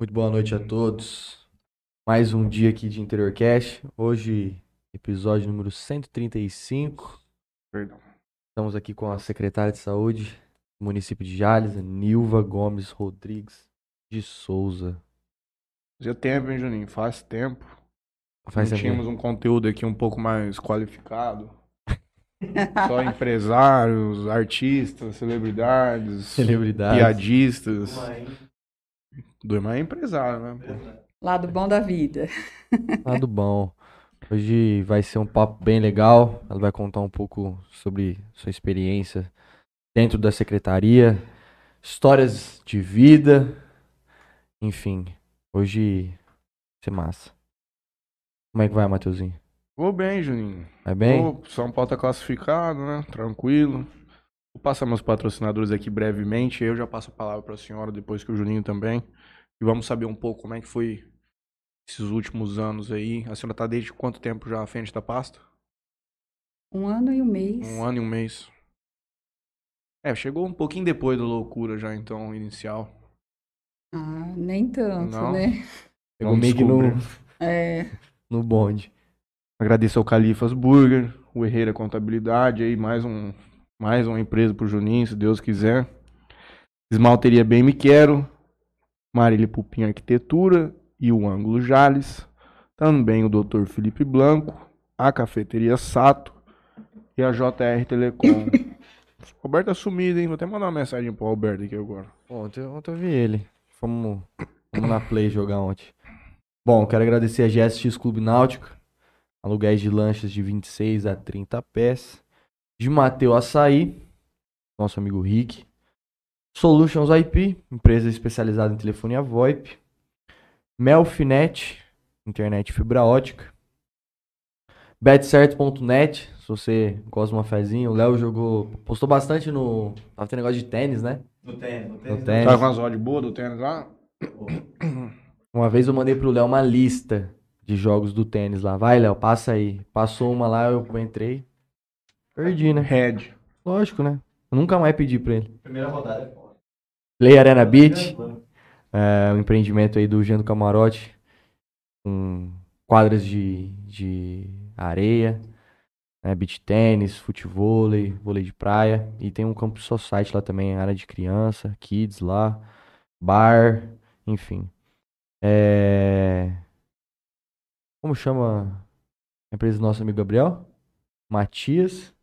Muito boa noite a todos. Mais um dia aqui de Interior Cash. Hoje, episódio número 135. Perdão. Estamos aqui com a secretária de saúde do município de Jales, Nilva Gomes Rodrigues de Souza. Fazia tempo, hein, Juninho? Faz tempo. Faz Não tempo. tínhamos um conteúdo aqui um pouco mais qualificado. Só empresários, artistas, celebridades, celebridade. piadistas. Do irmão é empresário, né? pô? Lado bom da vida. Lado bom. Hoje vai ser um papo bem legal. Ela vai contar um pouco sobre sua experiência dentro da secretaria, histórias de vida, enfim. Hoje vai ser massa. Como é que vai, Matheusinho? Vou bem, Juninho. Vai bem? Vou, São Paulo tá classificado, né? Tranquilo. Vou passar meus patrocinadores aqui brevemente. Eu já passo a palavra para a senhora, depois que o Juninho também. E vamos saber um pouco como é que foi esses últimos anos aí. A senhora tá desde quanto tempo já à frente da pasta? Um ano e um mês. Um ano e um mês. É, chegou um pouquinho depois da loucura já, então, inicial. Ah, nem tanto, Não. né? Pegou Não meio que no. É, no bonde. Agradecer ao Califas Burger, o Herreira Contabilidade, aí mais um mais uma empresa pro Juninho, se Deus quiser. Esmalteria Bem Me Quero, Marília Pupim Arquitetura e o Ângulo Jales. Também o Dr. Felipe Blanco, a Cafeteria Sato e a JR Telecom. Roberto é sumido, hein? Vou até mandar uma mensagem pro Roberto aqui agora. Ontem, ontem eu vi ele. Fomos, fomos na Play jogar ontem. Bom, quero agradecer a GSX Clube Náutico. Aluguéis de lanchas de 26 a 30 pés. De Mateu Açaí. Nosso amigo Rick. Solutions IP, empresa especializada em telefonia VoIP. Melfinet, internet fibra ótica. Betcerto.net, se você gosta de uma fezinha. O Léo jogou, postou bastante no... Tava tendo negócio de tênis, né? No tênis, no No tênis. tênis. Tá com as odds boas do tênis lá? Uma vez eu mandei pro Léo uma lista de jogos do tênis lá. Vai, Léo, passa aí. Passou uma lá, eu entrei. Perdi, né? Red. Lógico, né? Eu nunca mais pedi pra ele. Primeira rodada é foda. Play Arena Beach, é um empreendimento aí do Jean do Camarote. Com quadras de, de areia, né? beach tênis, futevôlei, vôlei de praia. E tem um campus society lá também, área de criança, kids lá, bar, enfim. É... Como chama a empresa do nosso amigo Gabriel? Matias.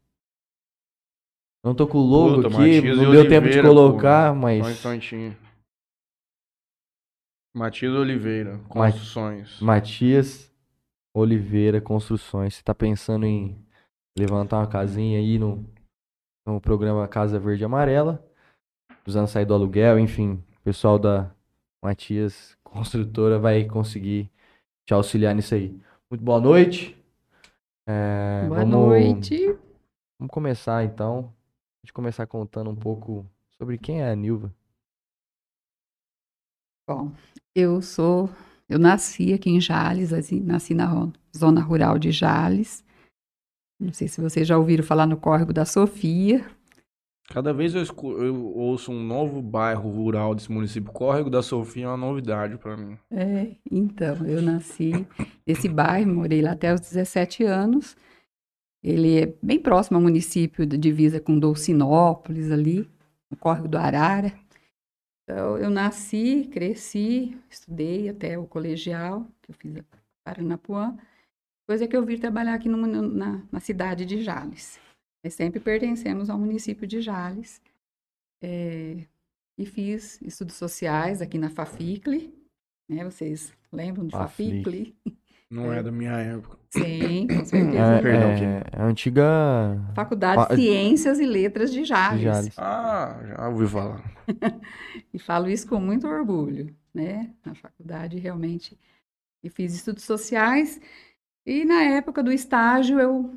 Não tô com o logo Puta, aqui, Matias não deu tempo de Oliveira, colocar, Só um mas instantinho. Matias Oliveira, Construções. Matias Oliveira Construções. Você tá pensando em levantar uma casinha aí no, no programa Casa Verde e Amarela, precisando sair do aluguel, enfim, o pessoal da Matias Construtora vai conseguir te auxiliar nisso aí. Muito boa noite. É, boa vamos- noite. Vamos começar então. Gente começar contando um pouco sobre quem é a Nilva. Bom, eu sou. Eu nasci aqui em Jales, assim, nasci na zona rural de Jales. Não sei se vocês já ouviram falar no córrego da Sofia. Cada vez eu, escu- eu ouço um novo bairro rural desse município. Córrego da Sofia é uma novidade pra mim. É, então, eu nasci nesse bairro, morei lá até os 17 anos. Ele é bem próximo ao município de divisa com Dolcinópolis, ali, no córrego do Arara. Então, eu nasci, cresci, estudei até o colegial, que eu fiz a Paranapuã. Depois é que eu vim trabalhar aqui no na, na cidade de Jales. Nós sempre pertencemos ao município de Jales. É, e fiz estudos sociais aqui na Faficle, né? Vocês lembram de Faficle. Faficle? Não é, da minha época. Sim, com certeza. É, Perdão, é, que- é a antiga Faculdade Fa- de Ciências e Letras de Jales. Jales. Ah, já ouvi falar. E falo isso com muito orgulho, né? Na faculdade, realmente. E fiz estudos sociais. E na época do estágio, eu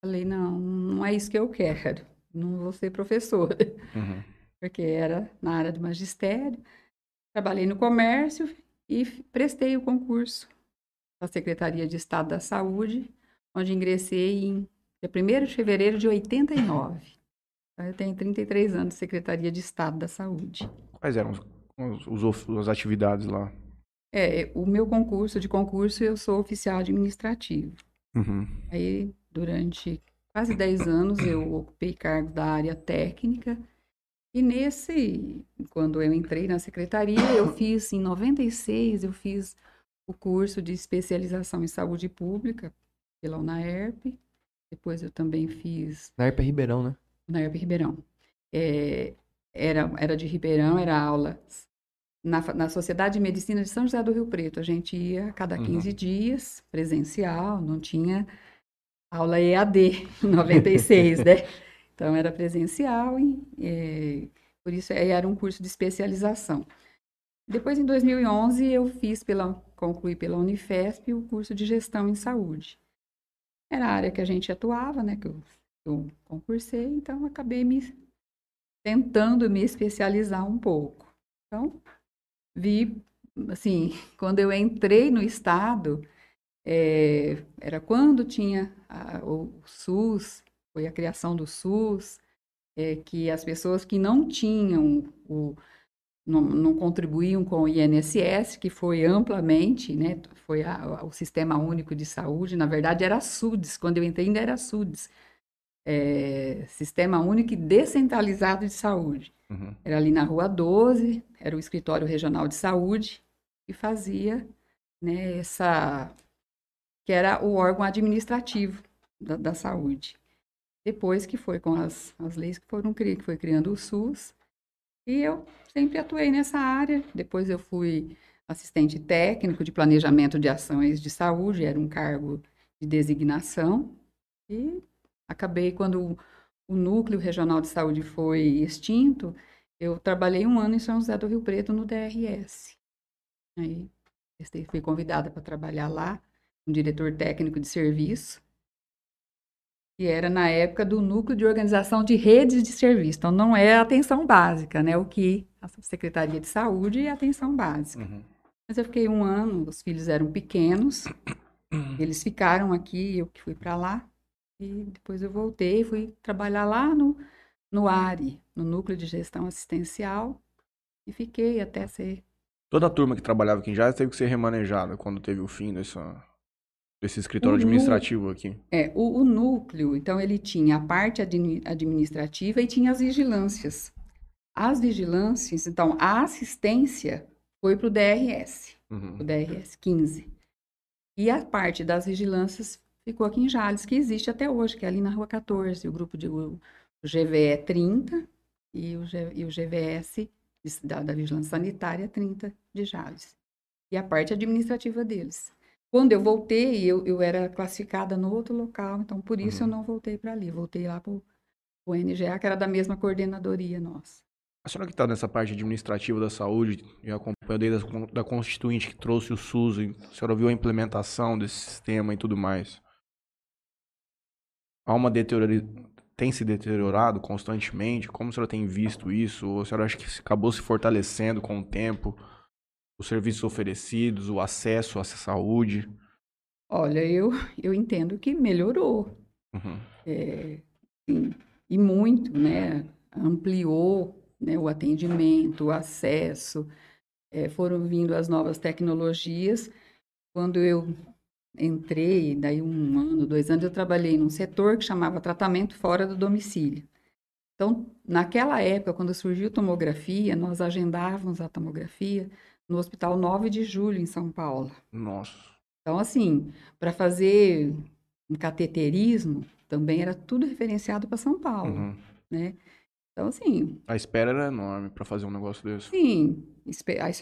falei: não, não é isso que eu quero. Não vou ser professora. Uhum. porque era na área do magistério. Trabalhei no comércio e prestei o concurso da Secretaria de Estado da Saúde, onde ingressei em dia 1 de fevereiro de 89. Então, eu tenho 33 anos de Secretaria de Estado da Saúde. Quais eram os, as, os of- as atividades lá? É, o meu concurso de concurso, eu sou oficial administrativo. Uhum. Aí, durante quase 10 anos, eu ocupei cargo da área técnica. E nesse, quando eu entrei na secretaria, eu fiz, em 96, eu fiz o curso de especialização em saúde pública pela UNAERP. Depois eu também fiz Na Herpa Ribeirão, né? na UNAERP Ribeirão. É, era, era de Ribeirão, era aula na, na Sociedade de Medicina de São José do Rio Preto. A gente ia a cada Uhum. 15 dias, presencial, não tinha aula EAD em 96, né? Então era presencial e é, por isso aí era um curso de especialização. Depois, em 2011, eu fiz pela, concluí pela Unifesp o curso de gestão em saúde. Era a área que a gente atuava, né? Que eu, eu concursei, então acabei me tentando me especializar um pouco. Então, vi, assim, quando eu entrei no estado, é, era quando tinha a- o SUS, foi a criação do SUS, é, que as pessoas que não tinham o não, não contribuíam com o INSS, que foi amplamente, né, foi a- o Sistema Único de Saúde, na verdade era SUDES, quando eu entrei ainda era SUDES, é, Sistema Único e Descentralizado de Saúde. Uhum. Era ali na Rua 12, era o Escritório Regional de Saúde, que fazia, né, essa, que era o órgão administrativo da, da saúde. Depois que foi com as, as leis que foram que foi criando o SUS, e eu sempre atuei nessa área. Depois eu fui assistente técnico de planejamento de ações de saúde, era um cargo de designação. E acabei quando o, núcleo regional de saúde foi extinto, eu trabalhei um ano em São José do Rio Preto no DRS. Aí fui convidada para trabalhar lá, um diretor técnico de serviço, que era na época do núcleo de organização de redes de serviço. Então não é atenção básica, né? O que a Secretaria de Saúde é atenção básica. Uhum. Mas eu fiquei um ano, os filhos eram pequenos, eles ficaram aqui, eu que fui para lá. E depois eu voltei, fui trabalhar lá no, no ARI, no Núcleo de Gestão Assistencial, e fiquei até ser. Toda a turma que trabalhava aqui em Jales teve que ser remanejada quando teve o fim dessa, desse escritório O administrativo aqui. É, o, o núcleo, então, ele tinha a parte admi- administrativa e tinha as vigilâncias. As vigilâncias, então, a assistência foi para o DRS. Uhum. o DRS 15. E a parte das vigilâncias ficou aqui em Jales, que existe até hoje, que é ali na Rua 14, o grupo de o, GVE 30 e o, G- e o GVS da, da Vigilância Sanitária 30 de Jales. E a parte administrativa deles. Quando eu voltei, eu, eu era classificada no outro local, então por isso Uhum. eu não voltei para ali, voltei lá para o NGA, que era da mesma coordenadoria nossa. A senhora que está nessa parte administrativa da saúde e acompanhou desde a da Constituinte que trouxe o SUS, a senhora viu a implementação desse sistema e tudo mais. Há uma deteriori... tem se deteriorado constantemente? Como a senhora tem visto isso? Ou a senhora acha que acabou se fortalecendo com o tempo? Os serviços oferecidos, o acesso à saúde? Olha, eu, eu entendo que melhorou, Uhum. é, sim, e muito, né? Ampliou, né, o atendimento, o acesso, é, foram vindo as novas tecnologias. Quando eu entrei, daí um ano, dois anos, eu trabalhei num setor que chamava tratamento fora do domicílio. Então, naquela época, quando surgiu tomografia, nós agendávamos a tomografia no Hospital 9 de Julho, em São Paulo. Nossa. Então, assim, para fazer um cateterismo, também era tudo referenciado para São Paulo, Uhum. né? Então, assim, A espera era enorme para fazer um negócio desse. sim,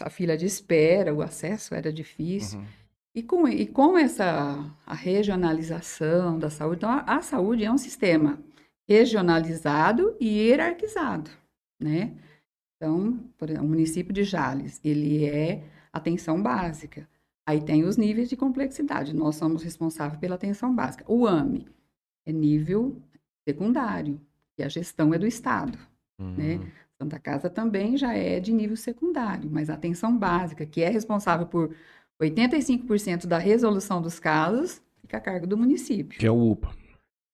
a fila de espera, o acesso era difícil. Uhum. E com, e com essa a regionalização da saúde, então a, a saúde é um sistema regionalizado e hierarquizado, né? Então, por exemplo, o município de Jales, ele é atenção básica. Aí tem os níveis de complexidade. Nós somos responsáveis pela atenção básica. O AME é nível secundário, e a gestão é do Estado. né? Uhum. Santa Casa também já é de nível secundário, mas a atenção básica, que é responsável por 85% da resolução dos casos, fica a cargo do município. Que é o UPA.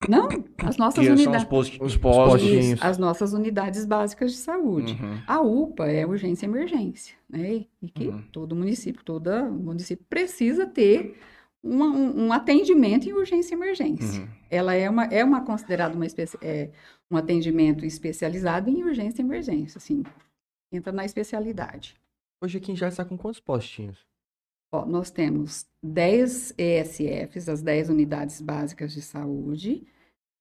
Não, as nossas Que unidades. os Os postos. as nossas unidades básicas de saúde. Uhum. A UPA é urgência e emergência, né? E que Uhum. todo município, todo município precisa ter um, um atendimento em urgência e emergência. Uhum. Ela é uma, é uma considerada uma é, um atendimento especializado em urgência e emergência, assim, entra na especialidade. Hoje aqui em Jales está com quantos postinhos? Ó, nós temos 10 ESFs, as 10 unidades básicas de saúde,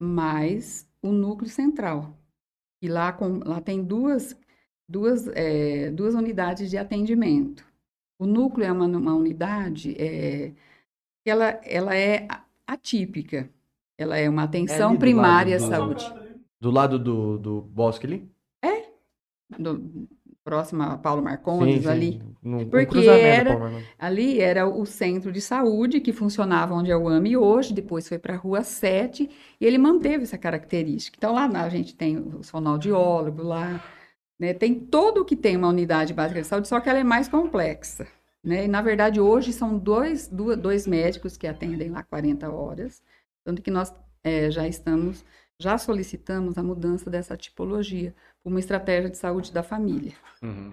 mais o núcleo central. E lá, com- lá tem duas, duas, é, duas unidades de atendimento. O núcleo é uma, uma unidade é, que ela, ela é atípica. Ela é uma atenção do primária à saúde. Do lado do, do bosque ali? Do, próximo a Paulo Marcondes, ali. No, no Porque cruzamento, era-. Ali era o centro de saúde que funcionava onde é o AME hoje, depois foi para a Rua 7, e ele manteve essa característica. Então, lá a gente tem os fonoaudiólogos lá, né, tem todo o que tem uma unidade básica de saúde, só que ela é mais complexa. Né? E, na verdade, hoje são dois, dois médicos que atendem lá 40 horas, tanto que nós eh, já estamos, já solicitamos a mudança dessa tipologia, uma estratégia de saúde da família. Uhum.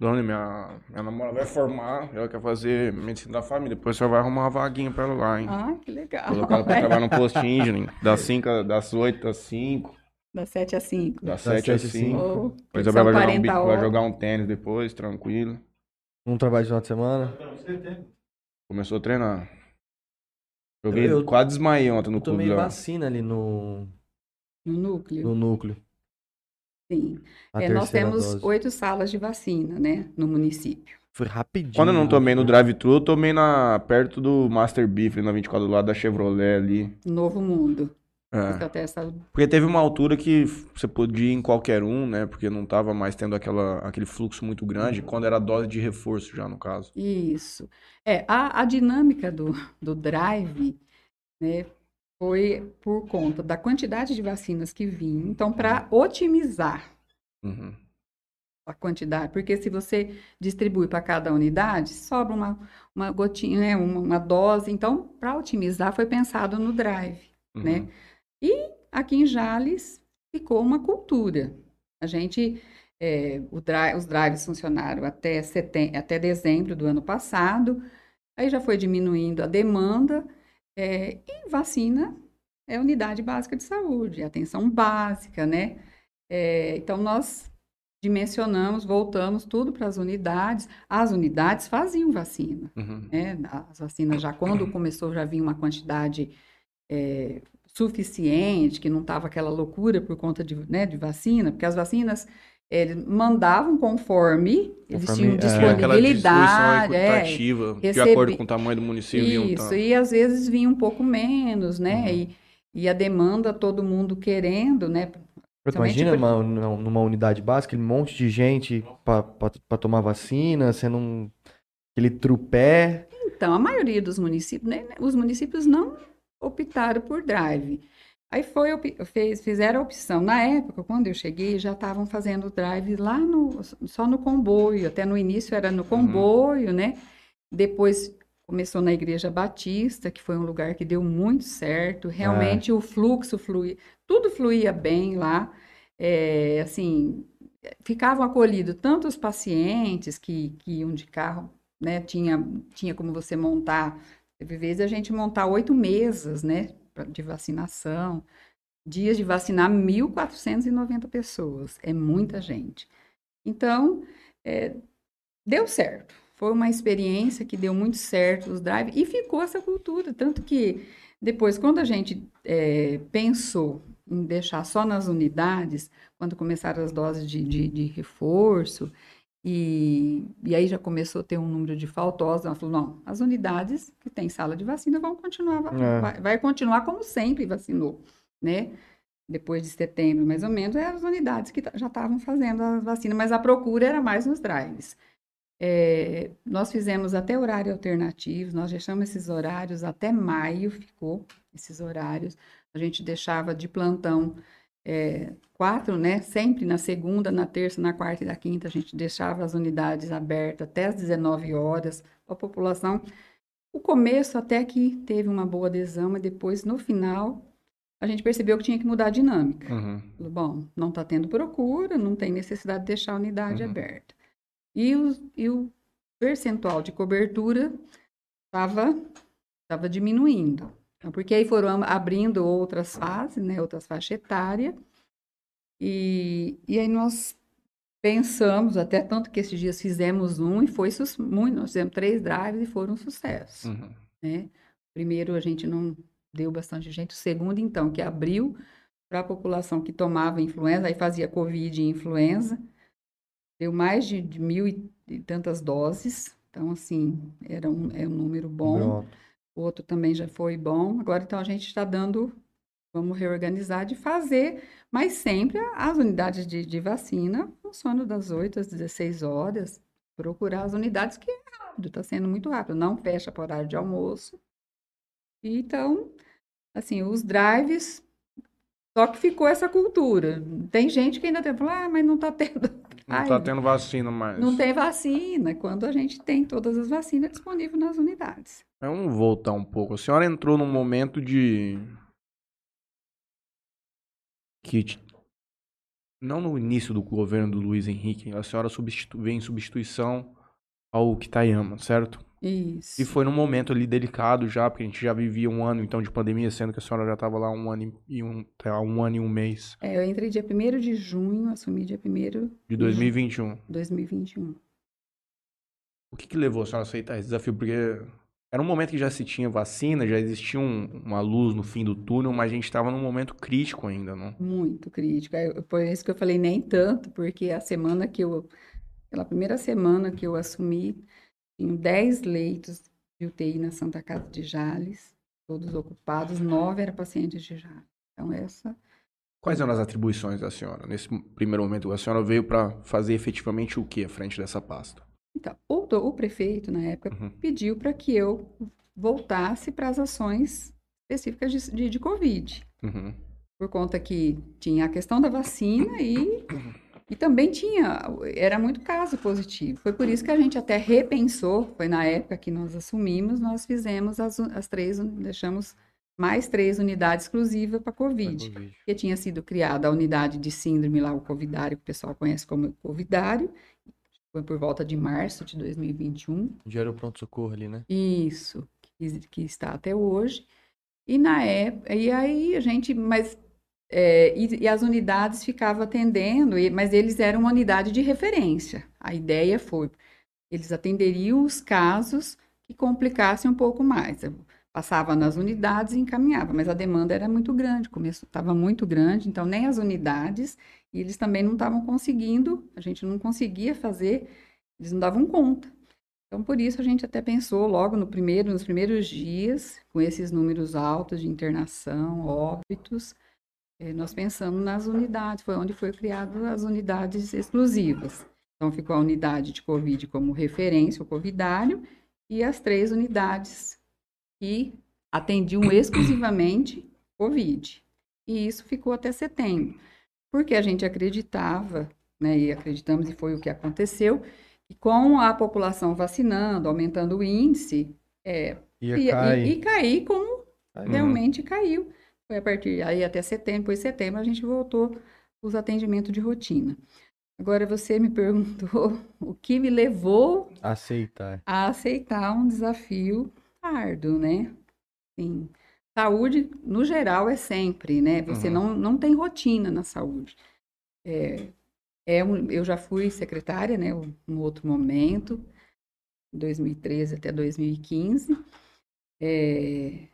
Dona, minha, minha namorada vai formar, ela quer fazer medicina da família. Depois você vai arrumar uma vaguinha pra ela lá, hein? Ah, que legal. Colocar ela pra trabalhar no postinho, Juninho. Das 5, das 8 às 5, Das 7 às 5. das Das 7 às 7 às 5. Oh, Depois ela vai jogar, um, 40 bi- vai jogar um tênis depois, tranquilo. Um trabalho de final de semana. Começou a treinar. Joguei, Eu- eu- quase desmaiei ontem no Eu tomei clube lá. vacina ali no, No núcleo, no núcleo. Sim. É, nós temos dose. oito salas de vacina, né, no município. Foi rapidinho. Quando eu não né? tomei no drive-thru, eu tomei na, perto do Master Beef, ali na 24 do lado da Chevrolet ali. Novo Mundo. É. Fica até essa... Porque teve uma altura que você podia ir em qualquer um, né? Porque não tava mais tendo aquela, aquele fluxo muito grande, quando era dose de reforço já, no caso. Isso. É, a, a dinâmica do, do drive, né, foi por conta da quantidade de vacinas que vinham. Então, para otimizar Uhum. a quantidade, porque se você distribui para cada unidade, sobra uma, uma gotinha, né, uma, uma dose. Então, para otimizar, foi pensado no drive. Uhum. né? E aqui em Jales ficou uma cultura. A gente, é, o dri- os drives funcionaram até, setem- até dezembro do ano passado, aí já foi diminuindo a demanda, é, e vacina é unidade básica de saúde, atenção básica, né? É, então, nós dimensionamos, voltamos tudo para as unidades. As unidades faziam vacina Uhum. né? As vacinas já quando começou já vinha uma quantidade é, suficiente, que não estava aquela loucura por conta de, né, de vacina, porque as vacinas eles mandavam conforme eles Conforme, tinham é. Disponibilidade, é, equitativa, de recebi- acordo com o tamanho do município. isso, tá. e às vezes vinha um pouco menos, né? Uhum. E, e a demanda, todo mundo querendo, né? Imagina por- uma- numa, unidade básica, aquele monte de gente pra tomar vacina, sendo um, aquele trupé. Então, a maioria dos municípios, né, os municípios não optaram por drive. Aí foi, fez, fizeram a opção. Na época, quando eu cheguei, já estavam fazendo drive lá no, só no comboio. Até no início era no comboio, né? Depois começou na Igreja Batista, que foi um lugar que deu muito certo. Realmente o fluxo fluía, tudo fluía bem lá. É, assim, ficavam acolhidos tanto os pacientes que, que iam de carro, né? Tinha, tinha como você montar, teve vezes a gente montar oito mesas, né? De vacinação. Dias de vacinar 1.490 pessoas. É muita gente. Então, é, deu certo. Foi uma experiência que deu muito certo os drive e ficou essa cultura. Tanto que depois, quando a gente é, pensou em deixar só nas unidades, quando começaram as doses de, de, de reforço, e, e aí já começou a ter um número de faltosos, ela falou, não, as unidades que têm sala de vacina vão continuar, É. vai, vai continuar como sempre vacinou, né? Depois de setembro, mais ou menos, eram as unidades que já estavam fazendo a vacina, mas a procura era mais nos drives. É, nós fizemos até horário alternativo, nós deixamos esses horários até maio, ficou esses horários. A gente deixava de plantão é, quatro, né? Sempre na segunda, na terça, na quarta e na quinta, a gente deixava as unidades abertas até as 19 horas, a população. O começo até que teve uma boa adesão, mas depois, no final, a gente percebeu que tinha que mudar a dinâmica. Uhum. Bom, não está tendo procura, não tem necessidade de deixar a unidade Uhum. aberta. E o, e o percentual de cobertura estava tava diminuindo. Então, porque aí foram abrindo outras fases, né, outras faixas etárias, e, e aí nós pensamos, até tanto que esses dias fizemos um e foi muito, nós fizemos três drives e foram um sucesso Uhum. né? Primeiro a gente não deu bastante gente, o segundo então que abriu para a população que tomava influenza, aí fazia covid e influenza, deu mais de, de mil e, e tantas doses, então assim era um, é um número bom. Pronto. O outro também já foi bom. Agora então a gente está dando, vamos reorganizar de fazer, mas sempre as unidades de, de vacina funcionam das 8 às 16 horas. Procurar as unidades que é rápido, está sendo muito rápido. Não fecha para horário de almoço. Então, assim, os drives. Só que ficou essa cultura. Tem gente que ainda tem, ah, mas não está tendo. Não Ai, tá tendo vacina mais. não tem vacina, quando a gente tem todas as vacinas disponíveis nas unidades. Vamos voltar um pouco. A senhora entrou num momento de. Que. Não no início do governo do Luiz Henrique, a senhora substitu... veio em substituição ao Kitayama, certo? Isso. E foi num momento ali delicado já, porque a gente já vivia um ano então de pandemia, sendo que a senhora já estava lá um ano e um, tá, um ano e um mês É, eu entrei dia 1 de junho, assumi dia 1 de 2021. de 2021. O que, que levou a senhora a aceitar esse desafio? Porque era um momento que já se tinha vacina, já existia um- uma luz no fim do túnel, mas a gente estava num momento crítico ainda, não? Muito crítica. Eu- Por isso que eu falei nem tanto, porque a semana que eu, pela primeira semana que eu assumi, tinham 10 leitos de UTI na Santa Casa de Jales, todos ocupados, nove eram pacientes de Jales. Então, essa Quais eram as atribuições da senhora nesse primeiro momento? A senhora veio para fazer efetivamente o que à frente dessa pasta? Então, o, do- o prefeito, na época, Uhum. pediu para que eu voltasse para as ações específicas de, de, de Covid. Uhum. por conta que tinha a questão da vacina e, e também tinha, era muito caso positivo. Foi por isso que a gente até repensou, foi na época que nós assumimos, nós fizemos as, as três, deixamos mais três unidades exclusivas para COVID, porque tinha sido criada a unidade de síndrome lá, o covidário, que o pessoal conhece como covidário, foi por volta de março de 2021, Já era o pronto-socorro ali, né? isso, que, que está até hoje. E na época, e aí a gente, mas é, e, e as unidades ficavam atendendo, e- mas eles eram uma unidade de referência. A ideia foi, eles atenderiam os casos que complicassem um pouco mais. Passava nas unidades e encaminhava, mas a demanda era muito grande, estava muito grande, então nem as unidades, e eles também não estavam conseguindo, a gente não conseguia fazer, eles não davam conta. Então, por isso, a gente até pensou logo no primeiro, nos primeiros dias, com esses números altos de internação, óbitos, eh, nós pensamos nas unidades, foi onde foi criado as unidades exclusivas. Então, ficou a unidade de Covid como referência, o covidário, e as três unidades que atendiam exclusivamente Covid. E isso ficou até setembro, porque a gente acreditava, né, e acreditamos, e foi o que aconteceu, e com a população vacinando, aumentando o índice, é, Ia ia- cair. e, cair como Aí, realmente caiu. Foi a partir aí até setembro, depois de setembro a gente voltou os atendimentos de rotina. Agora você me perguntou o que me levou Aceitar. a aceitar um desafio árduo, né? Sim. Saúde, no geral, é sempre, né? Você Uhum. não, não tem rotina na saúde. É, é um, eu já fui secretária, né? Um outro momento, 2013 até 2015. É,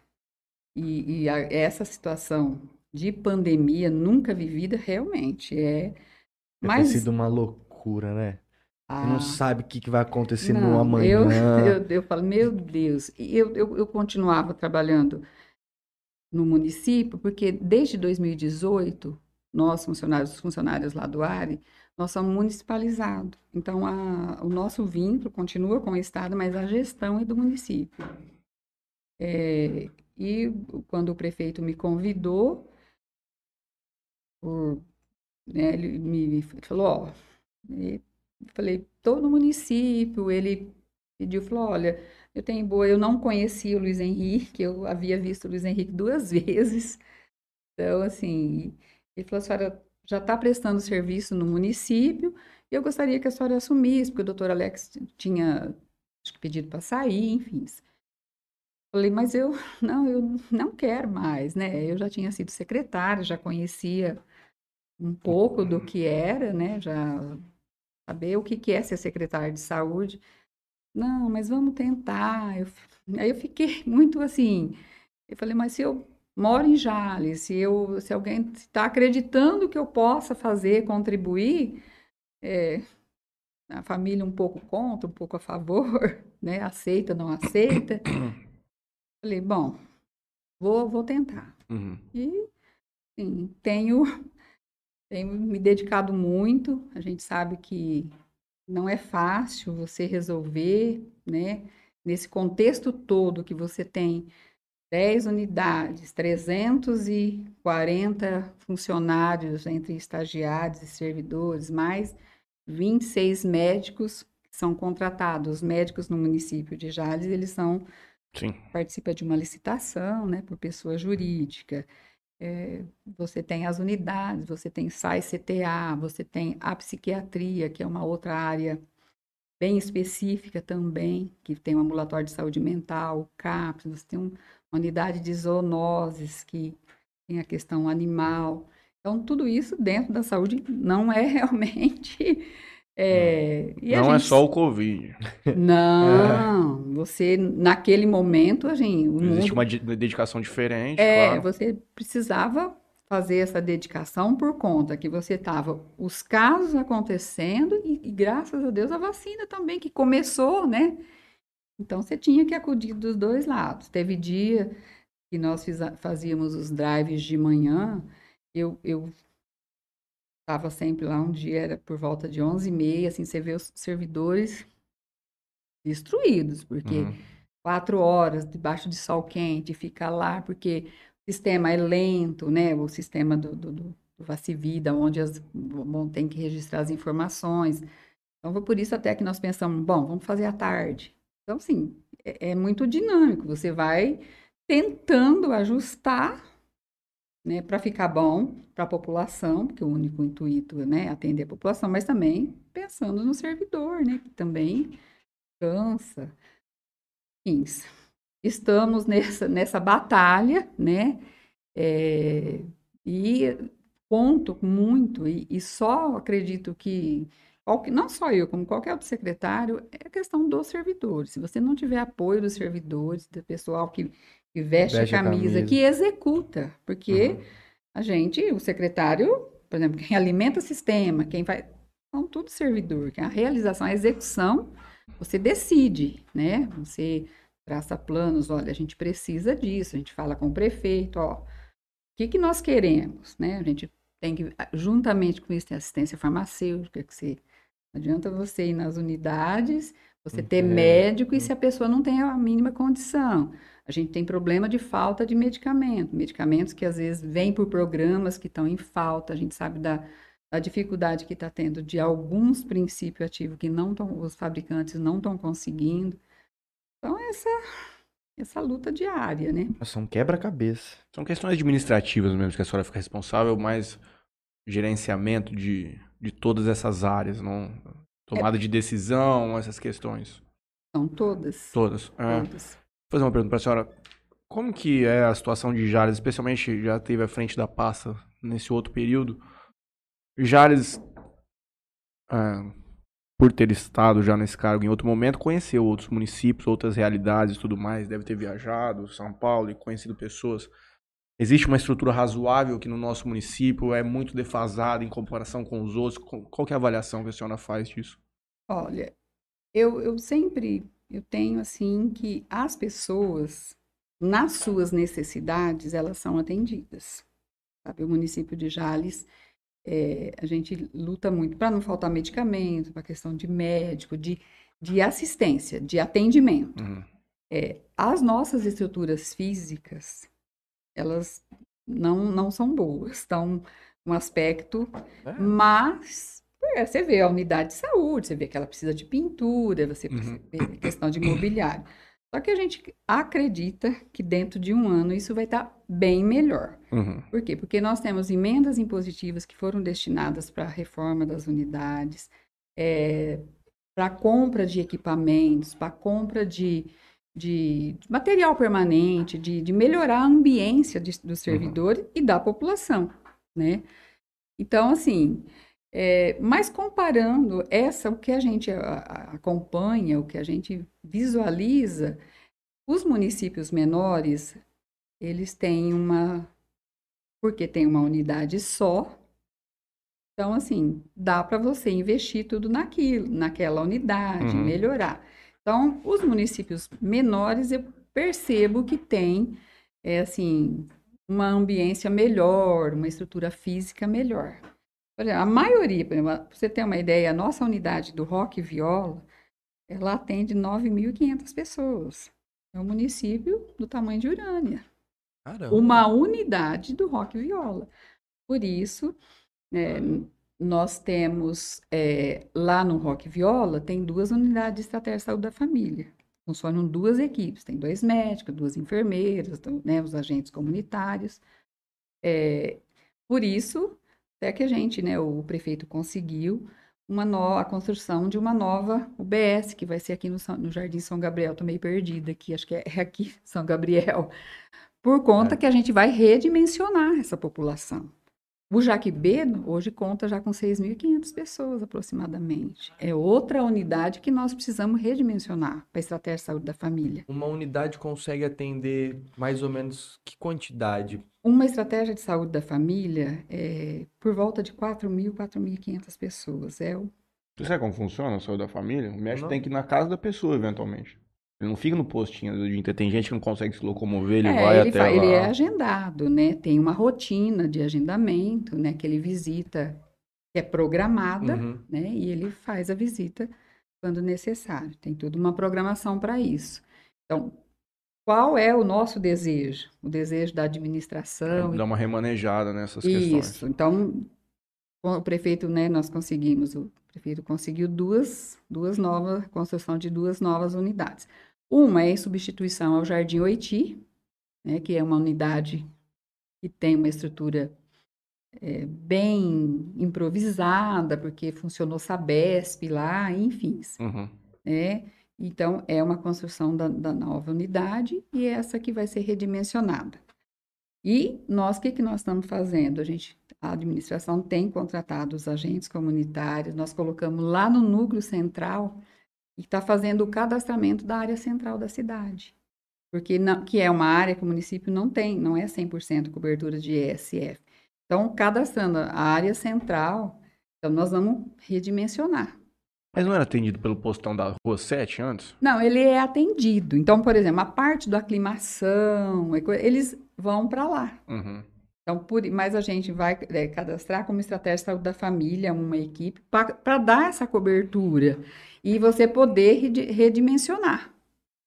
e e a- essa situação de pandemia nunca vivida realmente é. Deve Mas ter sido uma loucura, né? Você a- não sabe o que, que vai acontecer no não, amanhã. Eu, eu, eu falo, meu Deus. E eu, eu, eu continuava trabalhando no município, porque desde 2018, nós, funcionários, os funcionários lá do ARE, nós somos municipalizados. Então, a, o nosso vínculo continua com o Estado, mas a gestão é do município. É, e quando o prefeito me convidou, por, né, ele me falou, ó, falei, estou no município, ele pediu, falou, olha, eu tenho boa, eu não conhecia o Luiz Henrique, eu havia visto o Luiz Henrique duas vezes, Então, assim, ele falou, a senhora já está prestando serviço no município e eu gostaria que a senhora assumisse, porque o doutor Alex tinha pedido para sair, enfim. Falei, mas eu não, eu não quero mais, né? Eu já tinha sido secretária, já conhecia um pouco do que era, né? Já saber o que que é ser secretária de saúde. Não, mas vamos tentar. Eu, aí eu fiquei muito assim. Eu falei, mas se eu moro em Jales, se eu, se alguém está acreditando que eu possa fazer, contribuir, é, a família um pouco contra, um pouco a favor, né? Aceita, não aceita. Falei, bom, vou, vou tentar. Uhum. E, sim, tenho, tenho me dedicado muito. A gente sabe que não é fácil você resolver, né? Nesse contexto todo que você tem 10 unidades, 340 funcionários entre estagiários e servidores, mais 26 médicos que são contratados. Os médicos no município de Jales, eles são Sim. participa de uma licitação, né, por pessoa jurídica. É, você tem as unidades, você tem SAI CTA, você tem a psiquiatria, que é uma outra área bem específica também, que tem um ambulatório de saúde mental, o CAPS, você tem um, uma unidade de zoonoses, que tem a questão animal. Então, tudo isso dentro da saúde não é realmente é, Não é gente- só o Covid. Não, você, naquele momento, a gente, o Existe mundo uma de- dedicação diferente, é, claro. você precisava fazer essa dedicação por conta que você estava os casos acontecendo e, e graças a Deus a vacina também que começou, né? Então você tinha que acudir dos dois lados. Teve dia que nós fazíamos os drives de manhã, eu, eu estava sempre lá, um dia era por volta de 11h30, assim, você vê os servidores destruídos, porque Uhum. quatro horas debaixo de sol quente, fica lá, porque o sistema é lento, né? O sistema do, do, do, do Vacivida, onde as, bom, tem que registrar as informações. Então, foi por isso até que nós pensamos, bom, vamos fazer à tarde. Então, assim, é, é muito dinâmico. Você vai tentando ajustar, né, para ficar bom para a população, porque o único intuito, né, é atender a população, mas também pensando no servidor, né, que também cansa. Enfim, estamos nessa, nessa batalha, né? É, e conto muito, e, e só acredito que, não só eu, como qualquer outro secretário, é a questão dos servidores. Se você não tiver apoio dos servidores, do pessoal que, que veste, Veste a a camisa, camisa. que executa, porque Uhum. a gente, o secretário, por exemplo, quem alimenta o sistema, quem faz, são tudo servidor, que a realização, a execução, você decide, né? Você traça planos, olha, a gente precisa disso, a gente fala com o prefeito, ó, o que que nós queremos, né? A gente tem que, juntamente com isso, tem assistência farmacêutica, que você, não adianta você ir nas unidades, você ter É. médico e se a pessoa não tem a mínima condição. A gente tem problema de falta de medicamento, medicamentos que às vezes vêm por programas que estão em falta, a gente sabe da, da dificuldade que está tendo de alguns princípios ativos que não tão, os fabricantes não estão conseguindo. Então, essa, essa luta diária, né? Um quebra-cabeça. São questões administrativas mesmo que a senhora fica responsável, mas gerenciamento de, de todas essas áreas, não tomada de decisão, essas questões São todas. todas. É. Todas. Fazer uma pergunta para a senhora. Como que é a situação de Jales, especialmente já teve à frente da pasta nesse outro período? Jales, é, por ter estado já nesse cargo em outro momento, conheceu outros municípios, outras realidades e tudo mais, deve ter viajado São Paulo e conhecido pessoas. Existe uma estrutura razoável que no nosso município é muito defasada em comparação com os outros? Qual é a avaliação que a senhora faz disso? Olha, eu, eu sempre eu tenho assim que as pessoas, nas suas necessidades, elas são atendidas. Sabe? O município de Jales, é, a gente luta muito para não faltar medicamento, para a questão de médico, de, de assistência, de atendimento. Uhum. É, as nossas estruturas físicas, elas não, não são boas, estão um aspecto, É. mas é, você vê a unidade de saúde, você vê que ela precisa de pintura, você Uhum. precisa ver a questão de mobiliário. Só que a gente acredita que dentro de um ano isso vai estar bem melhor. Uhum. Por quê? Porque nós temos emendas impositivas que foram destinadas para a reforma das unidades, para a compra de equipamentos, para a compra de, de material permanente, de, de melhorar a ambiência de, dos servidores e da população, né? Então, assim, é, mas comparando essa, o que a gente acompanha, o que a gente visualiza, os municípios menores, eles têm uma, porque tem uma unidade só, então, assim, dá para você investir tudo naquilo, naquela unidade, Uhum. melhorar. Então, os municípios menores, eu percebo que tem, é, assim, uma ambiência melhor, uma estrutura física melhor. A maioria, por exemplo, pra você ter uma ideia, a nossa unidade do Rock Viola, ela atende 9.500 pessoas. É um município do tamanho de Urânia Caramba. uma unidade do rock viola. Por isso, é, nós temos é, lá no rock viola tem duas unidades de estratégia de saúde da família. Funcionam duas equipes, tem dois médicos, duas enfermeiras, então, né, os agentes comunitários. É, por isso, até que a gente, né, o prefeito conseguiu uma no- a construção de uma nova UBS, que vai ser aqui no, no Jardim São Gabriel. Estou meio perdida aqui, acho que é, é aqui, São Gabriel. Por conta que a gente vai redimensionar essa população. O Jaquibeno hoje conta já com 6.500 pessoas aproximadamente. É outra unidade que nós precisamos redimensionar para a estratégia de saúde da família. Uma unidade consegue atender mais ou menos que quantidade? Uma estratégia de saúde da família é por volta de 4.000, 4.500 pessoas. É o Você sabe como funciona a saúde da família? O médico Não. tem que ir na casa da pessoa, eventualmente. Ele não fica no postinho do dia inteiro. Tem gente que não consegue se locomover, ele É, vai ele, até fa- lá. ele é agendado, né? Tem uma rotina de agendamento, né? Que ele visita, que é programada, Uhum. né? E ele faz a visita quando necessário. Tem toda uma programação para isso. Então, qual é o nosso desejo? O desejo da administração. Dá uma remanejada nessas questões. Isso. Então, com o prefeito, né? Nós conseguimos, o prefeito conseguiu duas, duas novas, construção de duas novas unidades. Uma é em substituição ao Jardim Oiti, né? Que é uma unidade que tem uma estrutura é, bem improvisada, porque funcionou Sabesp lá, enfim, Uhum. né? Então, é uma construção da, da nova unidade e essa que vai ser redimensionada. E nós, o que, que nós estamos fazendo? A gente, a administração tem contratado os agentes comunitários, nós colocamos lá no núcleo central e está fazendo o cadastramento da área central da cidade. Porque não, que é uma área que o município não tem, não é 100% cobertura de ESF. Então, cadastrando a área central, então nós vamos redimensionar. Mas não era atendido pelo postão da Rua 7 antes? Não, ele é atendido. Então, por exemplo, a parte da aclimação, eles vão para lá. Uhum. Então, por, mas a gente vai é, cadastrar como estratégia de saúde da família uma equipe para dar essa cobertura e você poder redi- redimensionar,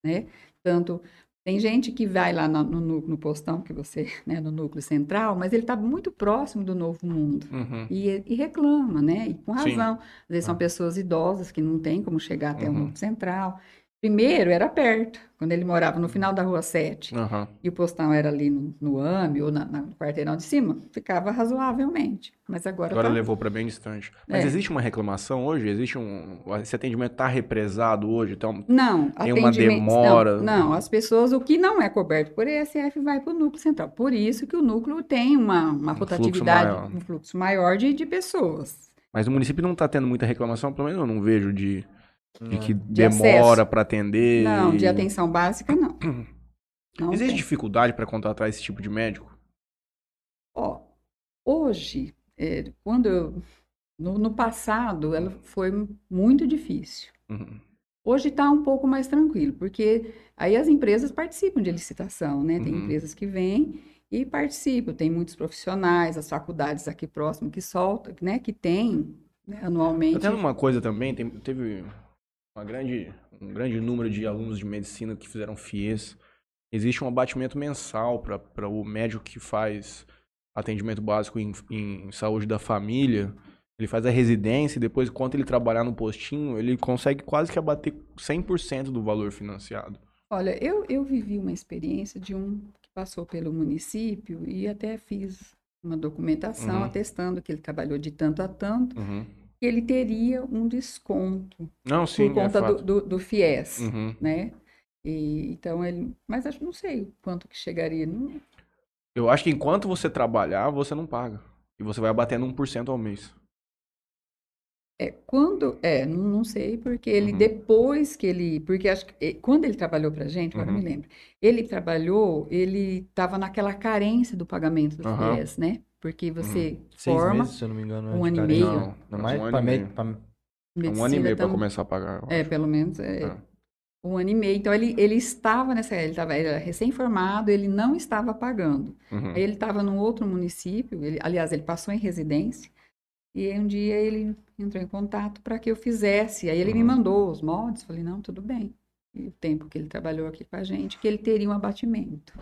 né? Tanto tem gente que vai lá no, no, no postão que você, né, no núcleo central, mas ele está muito próximo do novo mundo. Uhum. E, e reclama, né? E com Sim. razão. Às vezes são pessoas idosas que não têm como chegar até o Uhum. núcleo central. Primeiro era perto, quando ele morava no final da rua 7, Aham. e o postão era ali no, no AME ou na, na- no quarteirão de cima, ficava razoavelmente. Mas agora, Agora tá- levou para bem distante. Mas É. existe uma reclamação hoje? Existe um. Esse atendimento tá represado hoje? Então, Não, Tem uma demora. Não, não, as pessoas, o que não é coberto por ESF vai para o núcleo central. Por isso que o núcleo tem uma, uma Um fluxo rotatividade, maior. um fluxo maior de, de pessoas. mas o município não tá tendo muita reclamação, pelo menos eu não vejo de, de que De demora para atender. Não, de atenção básica, não. Não Existe tem. dificuldade para contratar esse tipo de médico? Ó, hoje, é, quando eu, no, no passado, ela foi muito difícil. Uhum. Hoje está um pouco mais tranquilo, porque aí as empresas participam de licitação, né? Tem Uhum. empresas que vêm e participam, tem muitos profissionais, as faculdades aqui próximo que soltam, né? Que tem né, anualmente. Até uma coisa também, tem- teve uma grande, um grande número de alunos de medicina que fizeram FIES. Existe um abatimento mensal para o médico que faz atendimento básico em, em saúde da família. Ele faz a residência e depois, enquanto ele trabalhar no postinho, ele consegue quase que abater 100% do valor financiado. Olha, eu, eu vivi uma experiência de um que passou pelo município e até fiz uma documentação Uhum. atestando que ele trabalhou de tanto a tanto, Uhum. Que ele teria um desconto Não, sim, por é conta do, fato. do, do FIES, Uhum. né? E, então ele, mas acho não sei quanto que chegaria. Não, Eu acho que enquanto você trabalhar, você não paga. E você vai abatendo 1% ao mês. É, quando, é, não, não sei, porque ele Uhum. depois que ele, porque acho que quando ele trabalhou pra gente, agora eu Uhum. me lembro, ele trabalhou, ele estava naquela carência do pagamento do Aham. FIES, né? Porque você Seis forma meses, se eu não me engano. é um de ano e meio. Não, Não, mais um ano e meio. pra- um ano e meio pra tam- começar a pagar. É, pelo menos é, É. um ano e meio. Então ele, ele estava nessa, ele estava ele era recém-formado, ele não estava pagando. Uhum. Aí ele estava num outro município, ele, aliás, ele passou em residência, e aí um dia ele entrou em contato para que eu fizesse. Aí ele me Uhum. mandou os moldes, falei, não, tudo bem. E o tempo que ele trabalhou aqui com a gente, que ele teria um abatimento.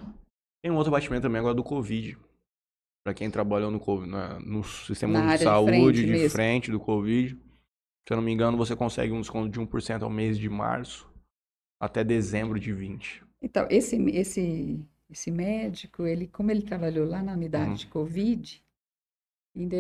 Tem um outro batimento também agora do Covid. Pra quem trabalhou no, Covid, na- no sistema Na de área de saúde, frente de frente do Covid. Se eu não me engano, você consegue um desconto de 1% ao mês de março até dezembro de 20. Então, esse, esse, esse médico, ele, como ele trabalhou lá na unidade Uhum. de Covid,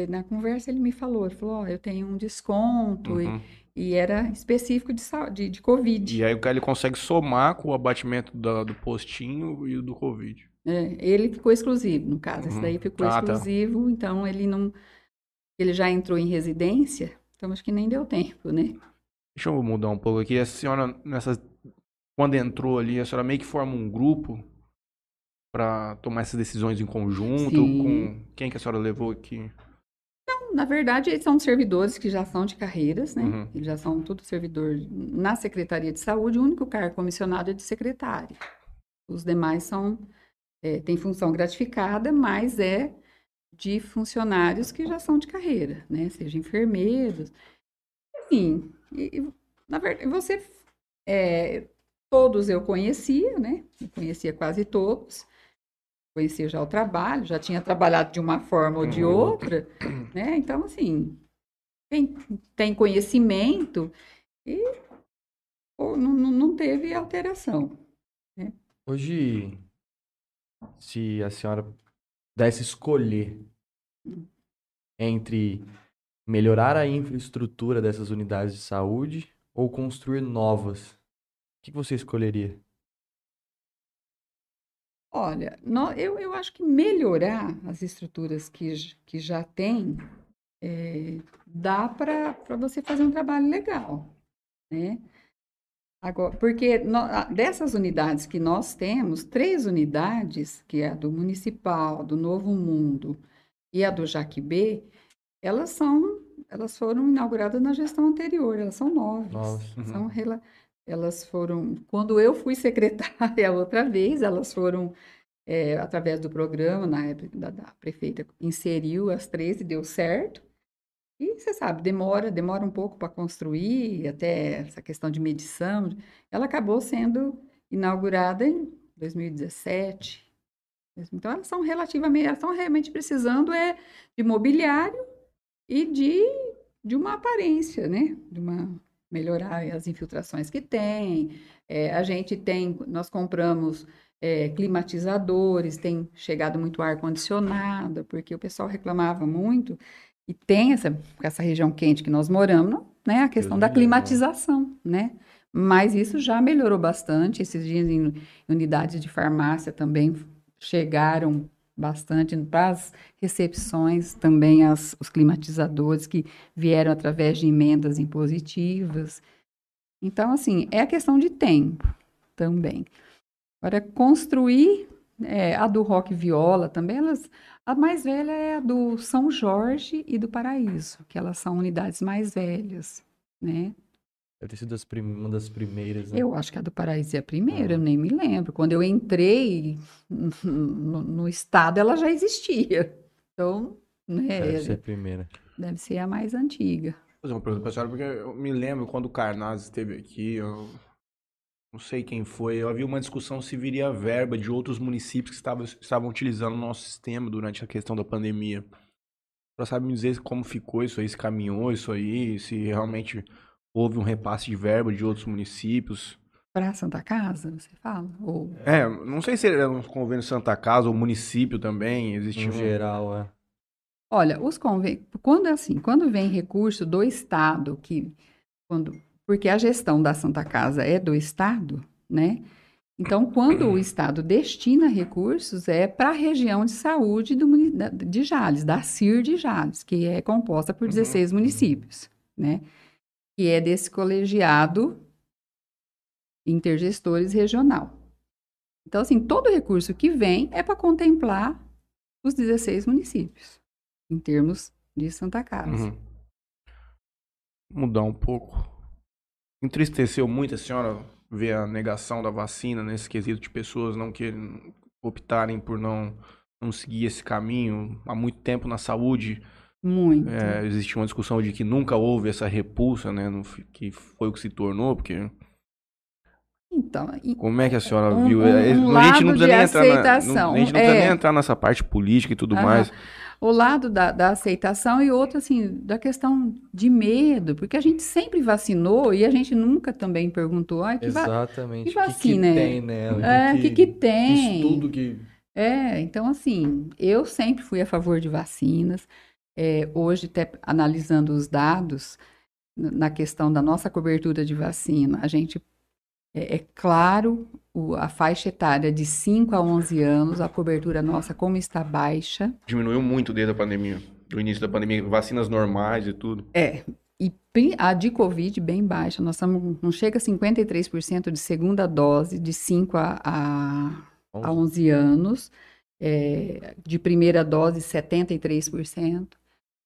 na conversa ele me falou, ele falou, ó, eu tenho um desconto, e, Uhum. e era específico de, de, de Covid. E aí o cara ele consegue somar com o abatimento da- do postinho e do Covid. É, ele ficou exclusivo, no caso, esse Uhum. daí ficou Ah, tá. exclusivo, então ele não, ele já entrou em residência, então acho que nem deu tempo, né? Deixa eu mudar um pouco aqui. A senhora, nessas, quando entrou ali, a senhora meio que forma um grupo pra tomar essas decisões em conjunto? Sim. Com quem que a senhora levou aqui? Na verdade, eles são servidores que já são de carreiras, né? Uhum. Eles já são tudo servidor na Secretaria de Saúde, o único cargo comissionado é de secretário. Os demais são, é, têm função gratificada, mas é de funcionários que já são de carreira, né? Seja enfermeiros. Enfim, e- e, na verdade, você, é, todos eu conhecia, né? Eu conhecia quase todos. Conhecia já o trabalho, já tinha trabalhado de uma forma ou de Uhum. outra, né? Então, assim, quem tem conhecimento e pô, não, não não teve alteração. Hoje, se a senhora pudesse escolher entre melhorar a infraestrutura dessas unidades de saúde ou construir novas, o que você escolheria? Olha, eu, eu acho que melhorar as estruturas que, que já tem, é, dá para você fazer um trabalho legal, né? Agora, porque nó- dessas unidades que nós temos, três unidades, que é a do Municipal, do Novo Mundo e a do Jaquibê, elas são, elas foram inauguradas na gestão anterior, elas são novas. Novas. Uhum. São rela- elas foram, quando eu fui secretária outra vez, elas foram, é, através do programa, na época da, da prefeita inseriu as três e deu certo. E você sabe, demora, demora um pouco para construir, até essa questão de medição. Ela acabou sendo inaugurada em 2017. Então, elas são relativamente, elas estão realmente precisando é de mobiliário e de, de uma aparência, né? De uma melhorar as infiltrações que tem. É, a gente tem, nós compramos é, climatizadores, tem chegado muito ar condicionado, porque o pessoal reclamava muito. E tem essa, essa região quente que nós moramos, né? A questão da né? climatização, né? Mas isso já melhorou bastante. Esses dias em unidades de farmácia também chegaram bastante para as recepções, também as, os climatizadores que vieram através de emendas impositivas. Então, assim, é a questão de tempo também. Agora, construir é, a do Rock Viola também, elas, a mais velha é a do São Jorge e do Paraíso, que elas são unidades mais velhas, né? Deve ter sido prim- uma das primeiras, né? Eu acho que a do Paraíso é a primeira, Ah. eu nem me lembro. Quando eu entrei no, no estado, ela já existia. Então, né, Deve ser a primeira. deve ser a mais antiga. Vou fazer uma pergunta pra senhora, porque eu me lembro quando o Carnaz esteve aqui, eu não sei quem foi, eu havia uma discussão se viria verba de outros municípios que estavam, estavam utilizando o nosso sistema durante a questão da pandemia. Pra sabe me dizer como ficou isso aí, se caminhou isso aí, se realmente houve um repasse de verba de outros municípios. Para Santa Casa, você fala? Ou... É, não sei se era um convênio Santa Casa ou município também, existia Em um... geral, é. Olha, os convênios, quando é assim, quando vem recurso do Estado, que quando, porque a gestão da Santa Casa é do Estado, né? Então, quando o Estado destina recursos, é para a região de saúde do, de Jales, da CIR de Jales, que é composta por 16 municípios, né? Que é desse colegiado intergestores regional. Então, assim, todo recurso que vem é para contemplar os 16 municípios, em termos de Santa Casa. Uhum. Mudar um pouco. Entristeceu muito a senhora ver a negação da vacina nesse quesito de pessoas não que optarem por não, não seguir esse caminho há muito tempo na saúde. Muito. É, existe uma discussão de que nunca houve essa repulsa, né? no que foi o que se tornou, porque Então, como é que a senhora Um- viu? um- É, um a gente não precisa nem entrar na, não, a gente não precisa é. nem entrar nessa parte política e tudo Aham. mais. O lado da, da aceitação e outro, assim, da questão de medo, porque a gente sempre vacinou e a gente nunca também perguntou, ai, que Exatamente. que O que, vacina que é? tem nela? É, o que, que tem? Estudo que. É, então assim, eu sempre fui a favor de vacinas. É, hoje, até analisando os dados na questão da nossa cobertura de vacina, a gente é, é claro o- a faixa etária de 5 a 11 anos, a cobertura nossa como está baixa. Diminuiu muito desde a pandemia, do início da pandemia, vacinas normais e tudo. É, e a de Covid bem baixa, nós estamos, não chega a 53% de segunda dose de 5 a, a, a 11 anos, é, de primeira dose 73%,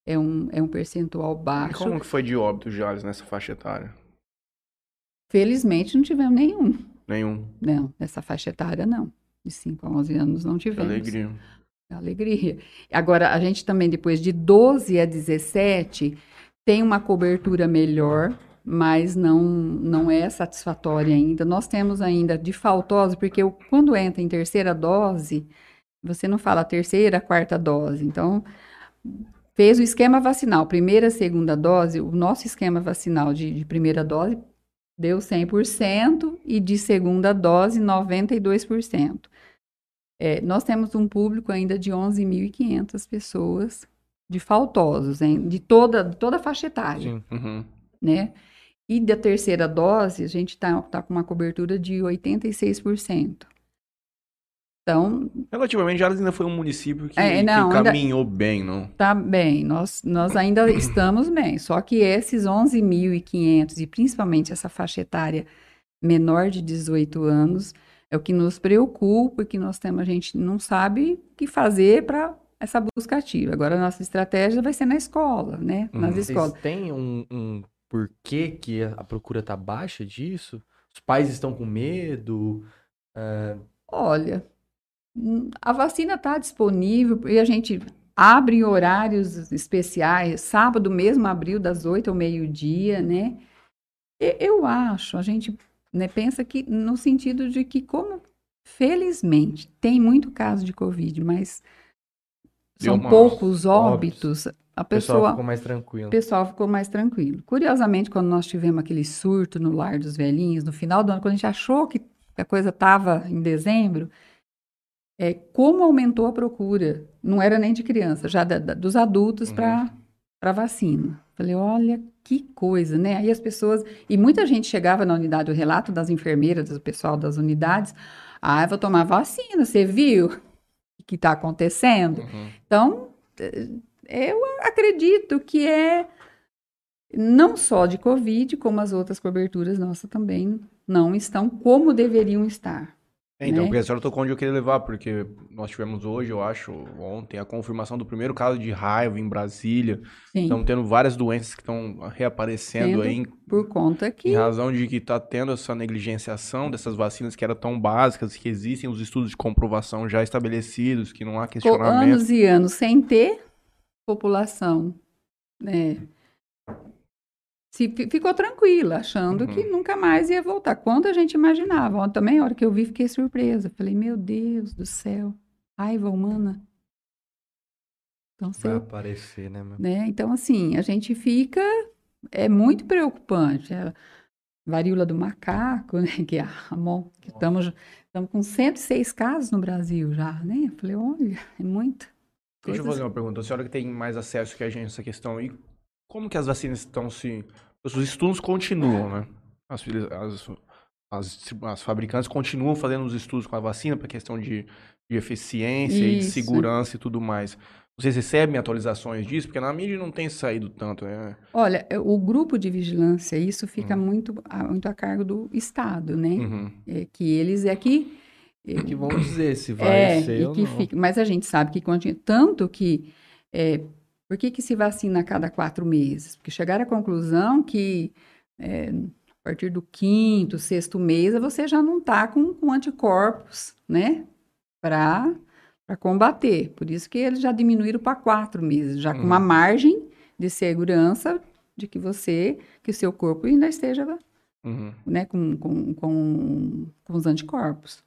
é um, é um percentual E baixo. como que foi de óbito, Jales, nessa faixa etária? Felizmente não tivemos nenhum, Nenhum. não, nessa faixa etária não, de 5 a 11 anos não Que tivemos. alegria. Alegria. Agora, a gente também, depois de 12 a 17, tem uma cobertura melhor, mas não, não é satisfatória ainda. Nós temos ainda de faltosa, porque o- quando entra em terceira dose, você não fala terceira, quarta dose. Então, fez o esquema vacinal, primeira, segunda dose, o nosso esquema vacinal de, de primeira dose deu 100% e de segunda dose 92%. É, nós temos um público ainda de 11.500 pessoas de faltosos, hein, de toda, de toda a faixa etária. Uhum. né? E da terceira dose, a gente está tá com uma cobertura de 86%. Então, Relativamente, Jales ainda foi um município que, É, que não, ainda- caminhou bem, não? tá bem, nós, nós ainda estamos bem, só que esses 11.500 e principalmente essa faixa etária menor de 18 anos é o que nos preocupa, que nós temos, a gente não sabe o que fazer para essa busca ativa. Agora, a nossa estratégia vai ser na escola, né? Uhum. Nas Vocês escolas. têm um, um porquê que a procura tá baixa disso? Os pais estão com medo? Olha, hum, a vacina está disponível e a gente abre horários especiais. Sábado mesmo abriu das 8 ao meio-dia, né? E- Eu acho, a gente né, pensa que no sentido de que, como felizmente tem muito caso de Covid, mas são poucos óbitos. óbitos, a O pessoal pessoa ficou mais tranquilo. o pessoal ficou mais tranquilo. Curiosamente, quando nós tivemos aquele surto no Lar dos Velhinhos, no final do ano, quando a gente achou que a coisa estava em dezembro, é, como aumentou a procura, não era nem de criança, já da- da- dos adultos Uhum. para vacina. Falei, olha que coisa, né? Aí as pessoas, e muita gente chegava na unidade, o relato das enfermeiras, do pessoal das unidades, ah, eu vou tomar vacina, você viu o que está acontecendo? Uhum. Então, eh, eu acredito que é não só de Covid, como as outras coberturas nossas também não estão como deveriam estar. É, então, né? porque a senhora tocou onde eu queria levar, porque nós tivemos hoje, eu acho, ontem, a confirmação do primeiro caso de raiva em Brasília. Sim, Estão tendo várias doenças que estão reaparecendo aí em, por conta em que razão de que está tendo essa negligenciação dessas vacinas que eram tão básicas, que existem os estudos de comprovação já estabelecidos, que não há ficou questionamento. anos e anos sem ter população, né? Se, fi- ficou tranquila, achando Uhum. que nunca mais ia voltar. Quando a gente imaginava. Ontem também, a hora que eu vi, fiquei surpresa. Falei, meu Deus do céu, raiva humana. Então, Vai aparecer, né, meu? né? Então, assim, a gente fica. É muito preocupante. É, varíola do macaco, né? Que é a mão, que estamos, estamos com 106 casos no Brasil já, né? Eu falei, olha, é muito. Deixa eu Coisas- fazer uma pergunta. A senhora que tem mais acesso que a gente nessa questão aí, como que as vacinas estão se... Os estudos continuam, né? As, as, as, as fabricantes continuam fazendo os estudos com a vacina para questão de, de eficiência e de Isso. segurança e tudo mais. Vocês recebem atualizações disso? Porque na mídia não tem saído tanto, né? Olha, é, o grupo de vigilância, isso fica Uhum. muito, a, muito a cargo do Estado, né? Uhum. É, que eles é que É que vão dizer se vai É, ser ou que não. fica, mas a gente sabe que. Tanto que. é, por que, que se vacina a cada quatro meses? Porque chegaram à conclusão que é, a partir do quinto, sexto mês, você já não está com, com anticorpos, né? Para combater. Por isso que eles já diminuíram para quatro meses, já com uma Uhum. margem de segurança de que você, que o seu corpo ainda esteja Uhum. né, com, com, com, com os anticorpos.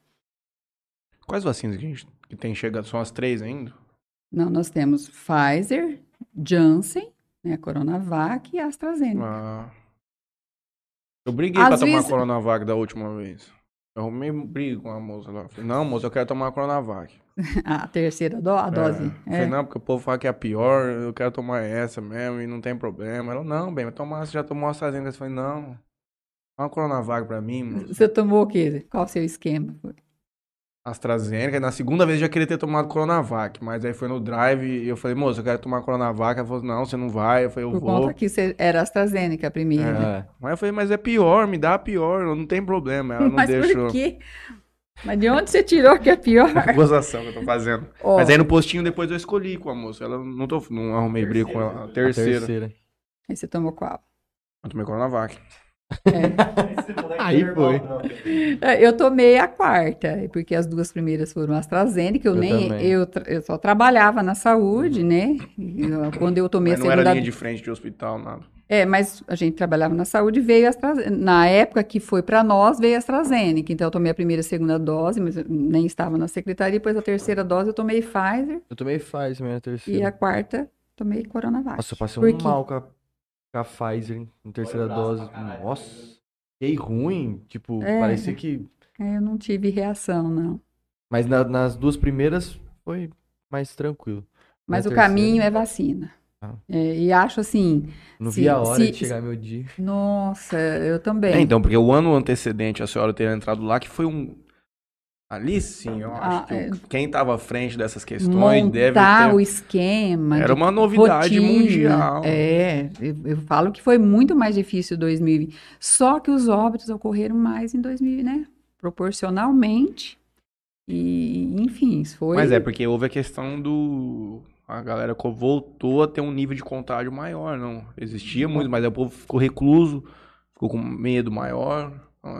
Quais vacinas que a gente que tem chegado? São as três ainda? Não, nós temos Pfizer, Janssen, né, Coronavac e AstraZeneca. Ah. Eu briguei Às pra tomar vezes- a Coronavac da última vez. Eu arrumei briga com a moça lá. Falei, não, moça, eu quero tomar a Coronavac. A terceira do, a dose. É. É. Falei, não, porque o povo fala que é a pior, eu quero tomar essa mesmo e não tem problema. Ela, não, bem, mas tomar, você já tomou a AstraZeneca? Eu falei, não, dá uma Coronavac pra mim, moça. Você tomou o quê? Qual o seu esquema? AstraZeneca, e na segunda vez eu já queria ter tomado Coronavac, mas aí foi no drive e eu falei, moça, eu quero tomar Coronavac. Ela falou, não, você não vai. Eu falei, eu Por vou. conta que você era AstraZeneca a primeira. É. Mas eu falei, mas é pior, me dá a pior, não tem problema. Ela não Mas deixou. por quê? Mas de onde você tirou que é pior? Gozação que eu tô fazendo. Ó, Mas aí no postinho depois eu escolhi com a moça. Ela não, tô, não arrumei briga com ela. A A terceira. terceira. aí você tomou qual? Eu tomei Coronavac. Aí foi. É, Eu tomei a quarta, porque as duas primeiras foram AstraZeneca. Eu, Eu nem, eu, eu só trabalhava na saúde, né? Eu- quando eu tomei Mas a não era segunda linha de frente de hospital, nada. É, mas a gente trabalhava na saúde e veio a AstraZeneca. Na época que foi para nós, veio a AstraZeneca. Então, eu tomei a primeira e a segunda dose, mas eu nem estava na secretaria. Depois, a terceira dose, eu tomei Pfizer. Eu tomei Pfizer na terceira. E a quarta, tomei Coronavac. Nossa, eu passei um quê? mal com a, com a Pfizer na terceira dose. Nossa. Fiquei ruim. Tipo, É. parecia que. É, Eu não tive reação, não. Mas na- nas duas primeiras foi mais tranquilo. Mas Na o terceira, caminho é vacina. Ah. É, e acho assim, Não se- vi a hora se- de chegar meu dia. nossa, eu também. É, então, porque o ano antecedente a senhora ter entrado lá, que foi um. Ali sim, eu acho Ah, que é. quem estava à frente dessas questões deve ter. o esquema. Era uma novidade rotina. mundial. É, eu, eu falo que foi muito mais difícil 2020. Só que os óbitos ocorreram mais em 2000, né? Proporcionalmente. E, enfim, foi. Mas é porque houve a questão do. A galera voltou a ter um nível de contágio maior, não. Existia muito, mas aí o povo ficou recluso, ficou com medo maior.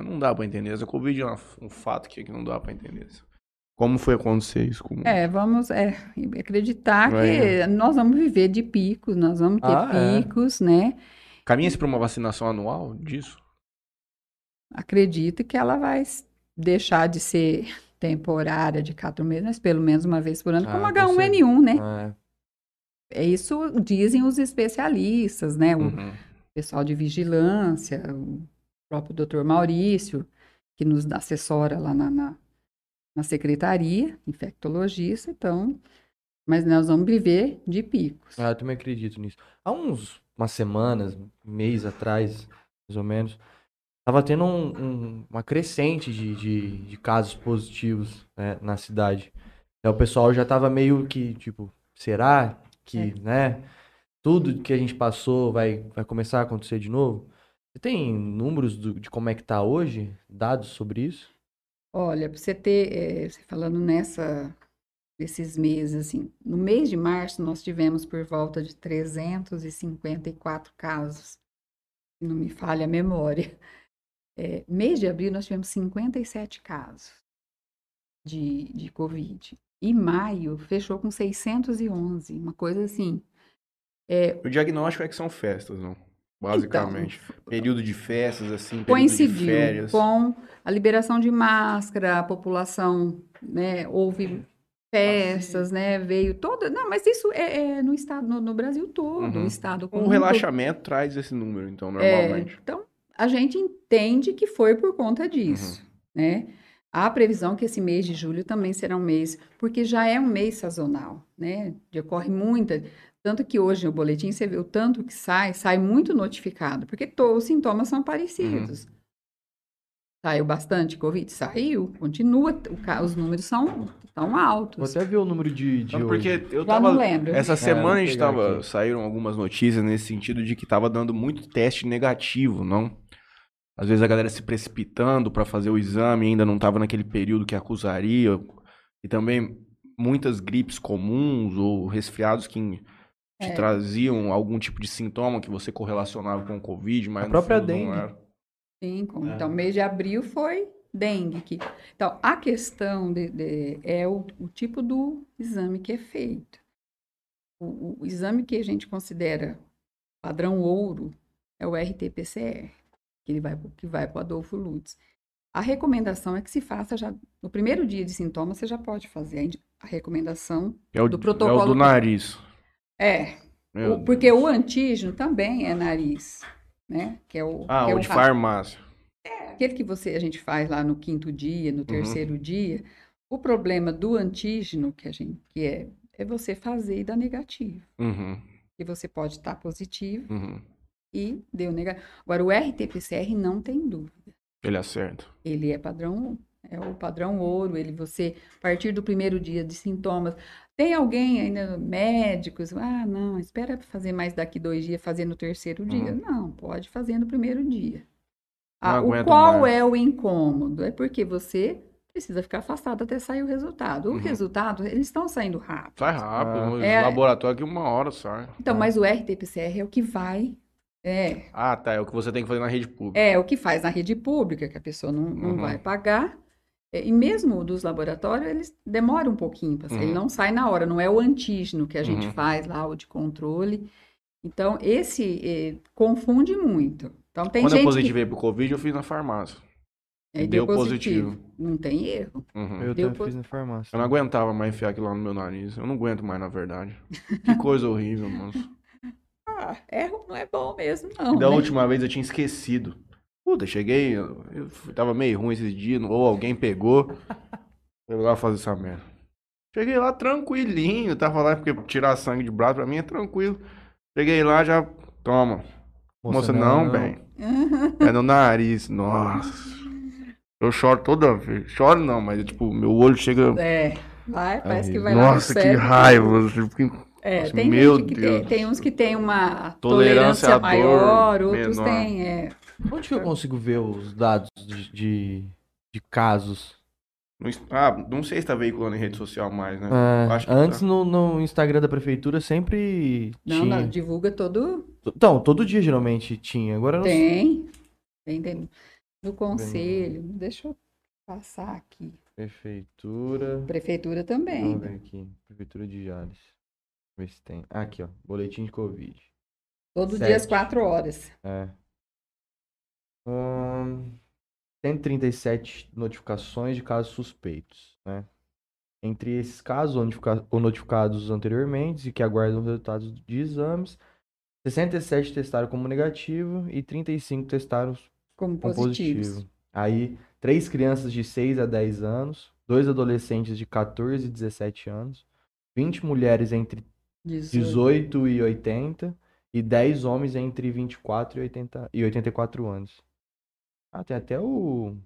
Não, dá pra entender. Essa Covid é uma- um fato que, que não dá pra entender. Como foi acontecer isso com. É, vamos é, acreditar É. que nós vamos viver de picos, nós vamos ter Ah, é. picos, né? Caminha-se pra uma vacinação anual disso? Acredito que ela vai deixar de ser temporária de quatro meses, mas pelo menos uma vez por ano, Ah, como com H1N1, né? Ah, É isso dizem os especialistas, né? O Uhum. pessoal de vigilância, o próprio doutor Maurício, que nos assessora lá na, na, na secretaria, infectologista, então, mas nós vamos viver de picos. Ah, eu também acredito nisso. Há uns umas semanas, um mês atrás, mais ou menos, tava tendo um- um- uma crescente de, de, de casos positivos né, na cidade. Então, o pessoal já tava meio que, tipo, será que, É. né, tudo que a gente passou vai, vai começar a acontecer de novo? Você tem números do- de como é que tá hoje? Dados sobre isso? Olha, para você ter, eh, você falando nessa, nesses meses, assim, no mês de março nós tivemos por volta de 354 casos, se não me falha a memória. Eh, mês de abril nós tivemos 57 casos de, de Covid. E maio fechou com 611, uma coisa assim. O diagnóstico é que são festas, não? Basicamente. Período de festas, assim, período de coincidiu férias. com a liberação de máscara, a população, né, houve festas, né, veio toda, não, mas isso é, é no estado, no, no Brasil todo, Uhum. o estado um todo. relaxamento traz esse número, então, É, normalmente. então, a gente entende que foi por conta disso, né? Há previsão que esse mês de julho também será um mês, porque já é um mês sazonal, né? Ocorre muita, tanto que hoje no boletim você vê o tanto que sai, sai muito notificado, porque todos os sintomas são parecidos. Saiu bastante Covid? Saiu, continua, o os números são tão altos. Vou até ver o número de, de Não, hoje. porque eu Já tava. não lembro. Essa semana a gente tava. aqui. Saíram algumas notícias nesse sentido de que tava dando muito teste negativo, não? Às vezes a galera se precipitando pra fazer o exame, ainda não tava naquele período que acusaria. E também muitas gripes comuns ou resfriados que te É. traziam algum tipo de sintoma que você correlacionava com o Covid, mas A própria fundo não dengue. era. Sim, com- É. então mês de abril foi dengue. Que, então, a questão de, de- é o, o tipo do exame que é feito. O, o- exame que a gente considera padrão ouro é o RT-PCR, que ele vai, que vai para o Adolfo Lutz. A recomendação é que se faça já no primeiro dia de sintomas, você já pode fazer a recomendação. É o Do é o protocolo do que- nariz. É, o- porque o antígeno também é nariz, né? Que é o, Ah, que é o de farmácia. Aquele que você a gente faz lá no quinto dia, Uhum. no terceiro dia, o problema do antígeno que a gente que é é você fazer e dar negativo. Uhum, E você pode estar positivo uhum. e deu negativo. Agora o RT-PCR não tem dúvida. Ele acerta. Ele é padrão é o padrão ouro, ele você a partir do primeiro dia de sintomas. Tem alguém ainda médicos, ah, não, espera fazer mais daqui dois dias, fazer no terceiro dia. Uhum. Não, pode fazer no primeiro dia. Não Ah, o aguento qual mais. é o incômodo? É porque você precisa ficar afastado até sair o resultado. O Uhum. resultado, eles estão saindo rápido. Sai rápido. Ah. no É. laboratório aqui uma hora sai. Então, Ah. mas o RT-PCR é o que vai, é, Ah, tá. É o que você tem que fazer na rede pública. é o que faz na rede pública, que a pessoa não, não Uhum. vai pagar. É, E mesmo dos laboratórios, eles demoram um pouquinho para sair. Uhum. Ele não sai na hora, não é o antígeno que a gente Uhum. faz lá, o de controle. Então, esse eh, confunde muito. Então, tem Quando gente eu que positivei pro Covid, eu fiz na farmácia. é, deu positivo. Não tem erro. Uhum. Eu Deu também fiz na farmácia. Eu não aguentava mais enfiar aquilo lá no meu nariz. Eu não aguento mais, na verdade. Que coisa horrível, mano. Ah, erro não é bom mesmo, não. E da né? última vez eu tinha esquecido. Puta, cheguei, eu, tava meio ruim esses dias, ou alguém pegou. Eu lá fazer essa merda. Cheguei lá tranquilinho, tava lá porque tirar sangue de braço pra mim é tranquilo. Cheguei lá já, toma. Moça, não, bem. É no nariz, nossa. Eu choro toda vez. Choro não, mas tipo, meu olho chega. É, vai, parece que vai lá Nossa, que raiva. eu fico- É, Nossa, tem meu gente que Deus. tem, tem uns que tem uma Tolerância tolerância, à dor maior, outros menor. têm, é, Onde que eu consigo ver os dados de, de, de casos? no Ah, não sei se tá veiculando em rede social mais, né? Ah, Acho que antes tá. no, no Instagram da prefeitura sempre não, tinha. não, divulga todo, Então, todo dia geralmente tinha. Agora eu não tem, tem, tem, no conselho, deixa eu passar aqui, Prefeitura. prefeitura também, Vamos ver aqui. Prefeitura de Jales. Ver se tem. Ah, aqui, ó. Boletim de Covid. todo Sete. dia às quatro horas, É. Ahn, 137 notificações de casos suspeitos, né? Entre esses casos, ou notifica- ou notificados anteriormente e que aguardam resultados de exames, 67 testaram como negativo e 35 testaram como com positivos. positivo. Aí, três crianças de 6 a 10 anos, dois adolescentes de 14 e 17 anos, 20 mulheres entre 18 e 80 e 10 homens entre 24 e, 80, e 84 anos. Ah, tem até o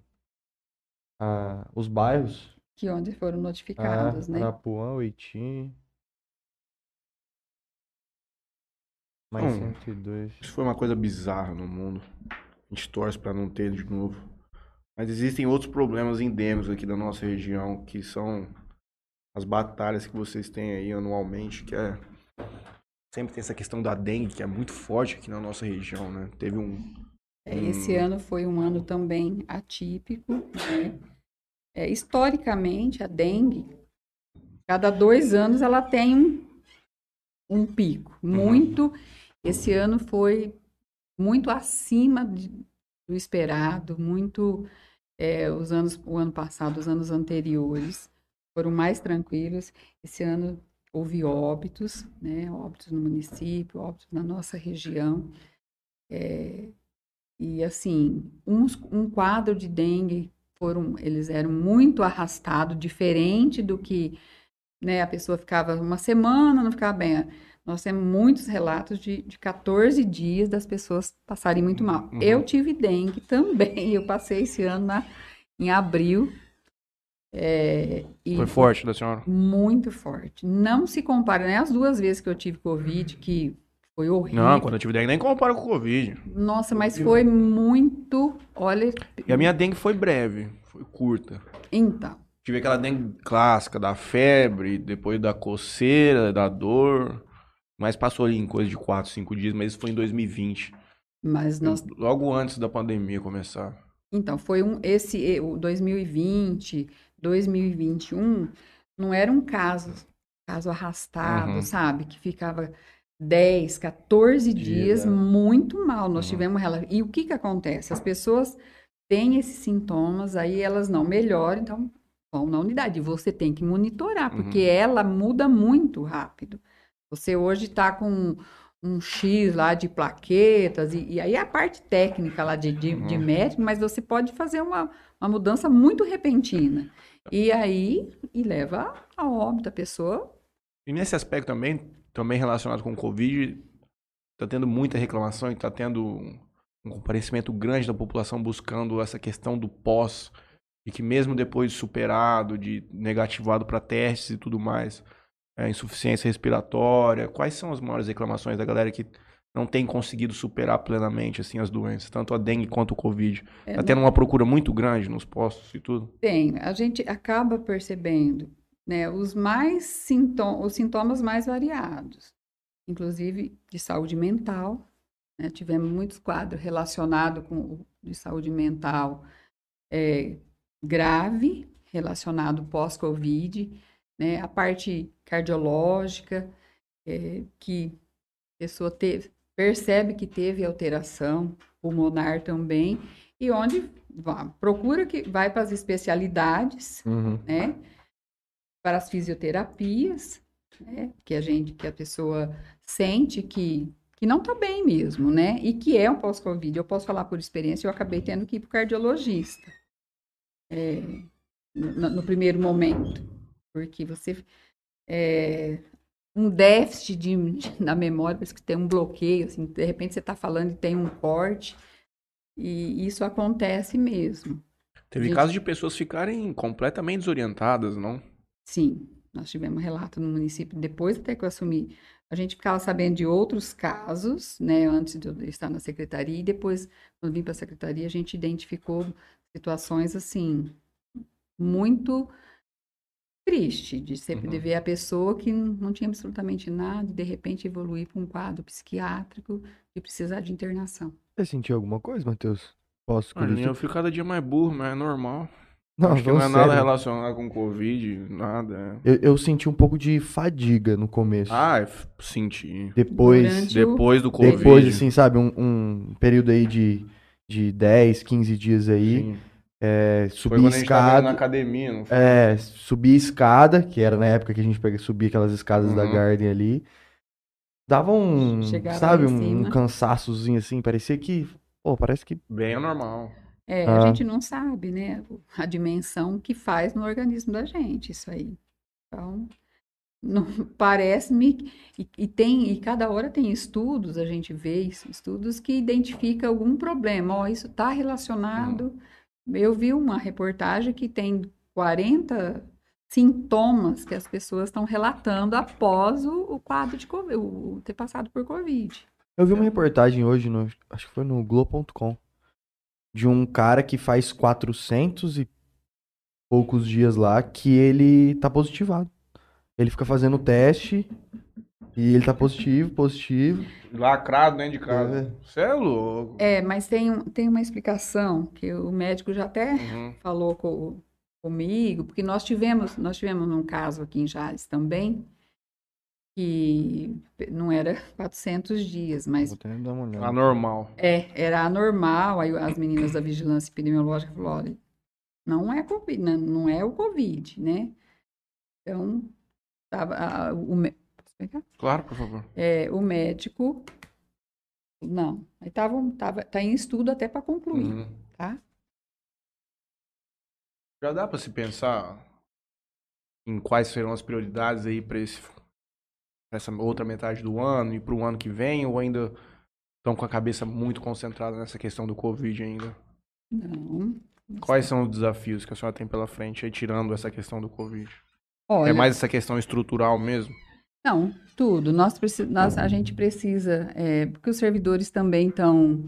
ah, os bairros. que onde foram Ah, notificados, né? Arapuã, Oiti. Mais Hum. 102. Isso foi uma coisa bizarra no mundo. A gente torce pra não ter de novo. Mas existem outros problemas endêmicos aqui da nossa região, que são as batalhas que vocês têm aí anualmente, que é sempre tem essa questão da dengue, que é muito forte aqui na nossa região, né? Teve um Esse Hum. ano foi um ano também atípico, né? É, historicamente, a dengue, cada dois anos ela tem um, um pico. Uhum. Muito. Esse ano foi muito acima de- do esperado, muito. é, os anos, o ano passado, os anos anteriores foram mais tranquilos. Esse ano houve óbitos, né? Óbitos no município, óbitos na nossa região. É, E assim, uns, um quadro de dengue foram, eles eram muito arrastados, diferente do que, né, a pessoa ficava uma semana, não ficava bem. Nós temos muitos relatos de, de 14 dias das pessoas passarem muito mal. Uhum. Eu tive dengue também, eu passei esse ano na, em abril. É, Foi forte da senhora? muito forte. Não se compara, né? As duas vezes que eu tive Covid, que foi horrível. Não, quando eu tive dengue nem compara com o Covid. Nossa, mas foi muito. Olha. E a minha dengue foi breve, foi curta. Então, Tive aquela dengue clássica da febre, depois da coceira, da dor. Mas passou ali em coisa de 4, 5 dias, mas isso foi em 2020. mas nós. Logo antes da pandemia começar. Então, foi um. Esse, o 2020, 2021, não era um caso, caso arrastado, Uhum. sabe? Que ficava 10, 14 Dias, é. muito mal. Nós Uhum. tivemos. E o que que acontece? As pessoas têm esses sintomas, aí elas não melhoram, então vão na unidade. Você tem que monitorar, porque Uhum. ela muda muito rápido. Você hoje está com um X lá de plaquetas, e, e aí a parte técnica lá de, de, de Uhum. médico, mas você pode fazer uma, uma mudança muito repentina. E aí, e leva a óbito a pessoa. E nesse aspecto também, também relacionado com o Covid, tá tendo muita reclamação e tá tendo um comparecimento grande da população buscando essa questão do pós. E que mesmo depois de superado, de negativado para testes e tudo mais, é, insuficiência respiratória, quais são as maiores reclamações da galera que não tem conseguido superar plenamente assim as doenças, tanto a dengue quanto o Covid? é, Tá tendo uma procura muito grande nos postos e tudo? Tem, a gente acaba percebendo, né, os mais sintomas, os sintomas mais variados, inclusive de saúde mental, né, tivemos muitos quadros relacionados com de saúde mental é, grave, relacionado pós-Covid, né, a parte cardiológica, é, que a pessoa teve, percebe que teve alteração pulmonar também, e onde procura que vai para as especialidades, Uhum. né? Para as fisioterapias, né? Que a gente, que a pessoa sente que, que não está bem mesmo, né? E que é um pós-Covid. Eu posso falar por experiência, eu acabei tendo que ir para o cardiologista é, no, no primeiro momento, porque você é, um déficit de, na memória, parece que tem um bloqueio, assim, de repente você está falando e tem um corte, e isso acontece mesmo. Teve Gente- casos de pessoas ficarem completamente desorientadas, não? Sim, nós tivemos relato no município, depois até que eu assumi, a gente ficava sabendo de outros casos, né, antes de eu estar na secretaria, e depois, quando vim para a secretaria, a gente identificou situações, assim, muito triste, de sempre Uhum. ver a pessoa que não tinha absolutamente nada, e de repente evoluir para um quadro psiquiátrico e precisar de internação. Você sentiu alguma coisa, Matheus? Posso Mano, eu fico cada dia mais burro, mas é normal. Não, Acho que não é nada sério. relacionado com Covid, nada. é. Eu, eu senti um pouco de fadiga no começo. Ah, eu f- senti. Depois, Durante o- Depois do Covid. depois assim, sabe, um, um período aí de, de 10, 15 dias aí, sim. é, Foi subir quando a gente tava indo na escada, academia, não foi? é, subir escada, que era na época que a gente pega, subia aquelas escadas da Uhum. Garden ali, dava um, Chegar lá sabe, um, cima. cansaçozinho assim, parecia que, pô, parece que Bem normal. É, Ah. a gente não sabe, né, a dimensão que faz no organismo da gente, isso aí. Então, não- parece-me e, e tem e cada hora tem estudos, a gente vê isso, estudos que identificam algum problema. Ó, isso está relacionado. Eu vi uma reportagem que tem 40 sintomas que as pessoas estão relatando após o, o quadro de Covid, o, o ter passado por Covid. Eu vi uma reportagem hoje, no, acho que foi no Globo.com, de um cara que faz 400 e poucos dias lá que ele tá positivado. Ele fica fazendo teste e ele tá positivo, positivo. Lacrado dentro de casa. Você é louco. É, mas tem, tem uma explicação que o médico já até Uhum. falou co- comigo, porque nós tivemos, nós tivemos um caso aqui em Jales também, que não era 400 dias, mas Vou até dar uma olhada. Anormal. é, era anormal, aí as meninas da vigilância epidemiológica falaram, olha, não é Covid, não, não é o Covid, né? Então, tava, a- o, mé- posso pegar? Claro, por favor. É, o médico Não, aí tava, tava, tá em estudo até para concluir, Uhum. tá? Já dá pra se pensar em quais serão as prioridades aí pra esse essa outra metade do ano e pro ano que vem ou ainda estão com a cabeça muito concentrada nessa questão do Covid ainda? Não. Quais são os desafios que a senhora tem pela frente aí tirando essa questão do Covid? Olha, É mais essa questão estrutural mesmo? Não, tudo. Nós, nós- a gente precisa, é, porque os servidores também estão,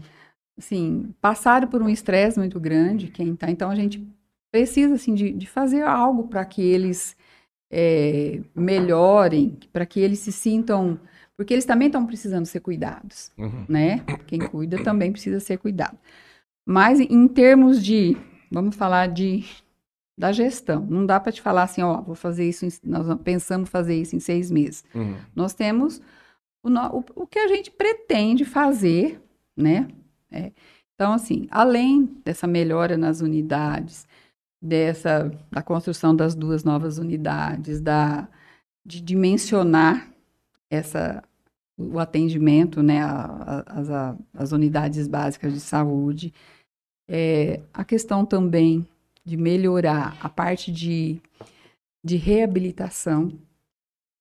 assim, passaram por um estresse muito grande, quem tá, então a gente precisa, assim, de, de fazer algo para que eles é, melhorem, para que eles se sintam, porque eles também estão precisando ser cuidados, Uhum. né? Quem cuida também precisa ser cuidado. Mas em termos de, vamos falar de da gestão, não dá para te falar assim, ó, vou fazer isso, em- nós pensamos fazer isso em seis meses. Uhum. Nós temos o, o- o que a gente pretende fazer, né? É. Então, assim, além dessa melhora nas unidades, dessa da construção das duas novas unidades, da de dimensionar essa o atendimento, né, a- a- as, a- as unidades básicas de saúde, é, a questão também de melhorar a parte de, de reabilitação,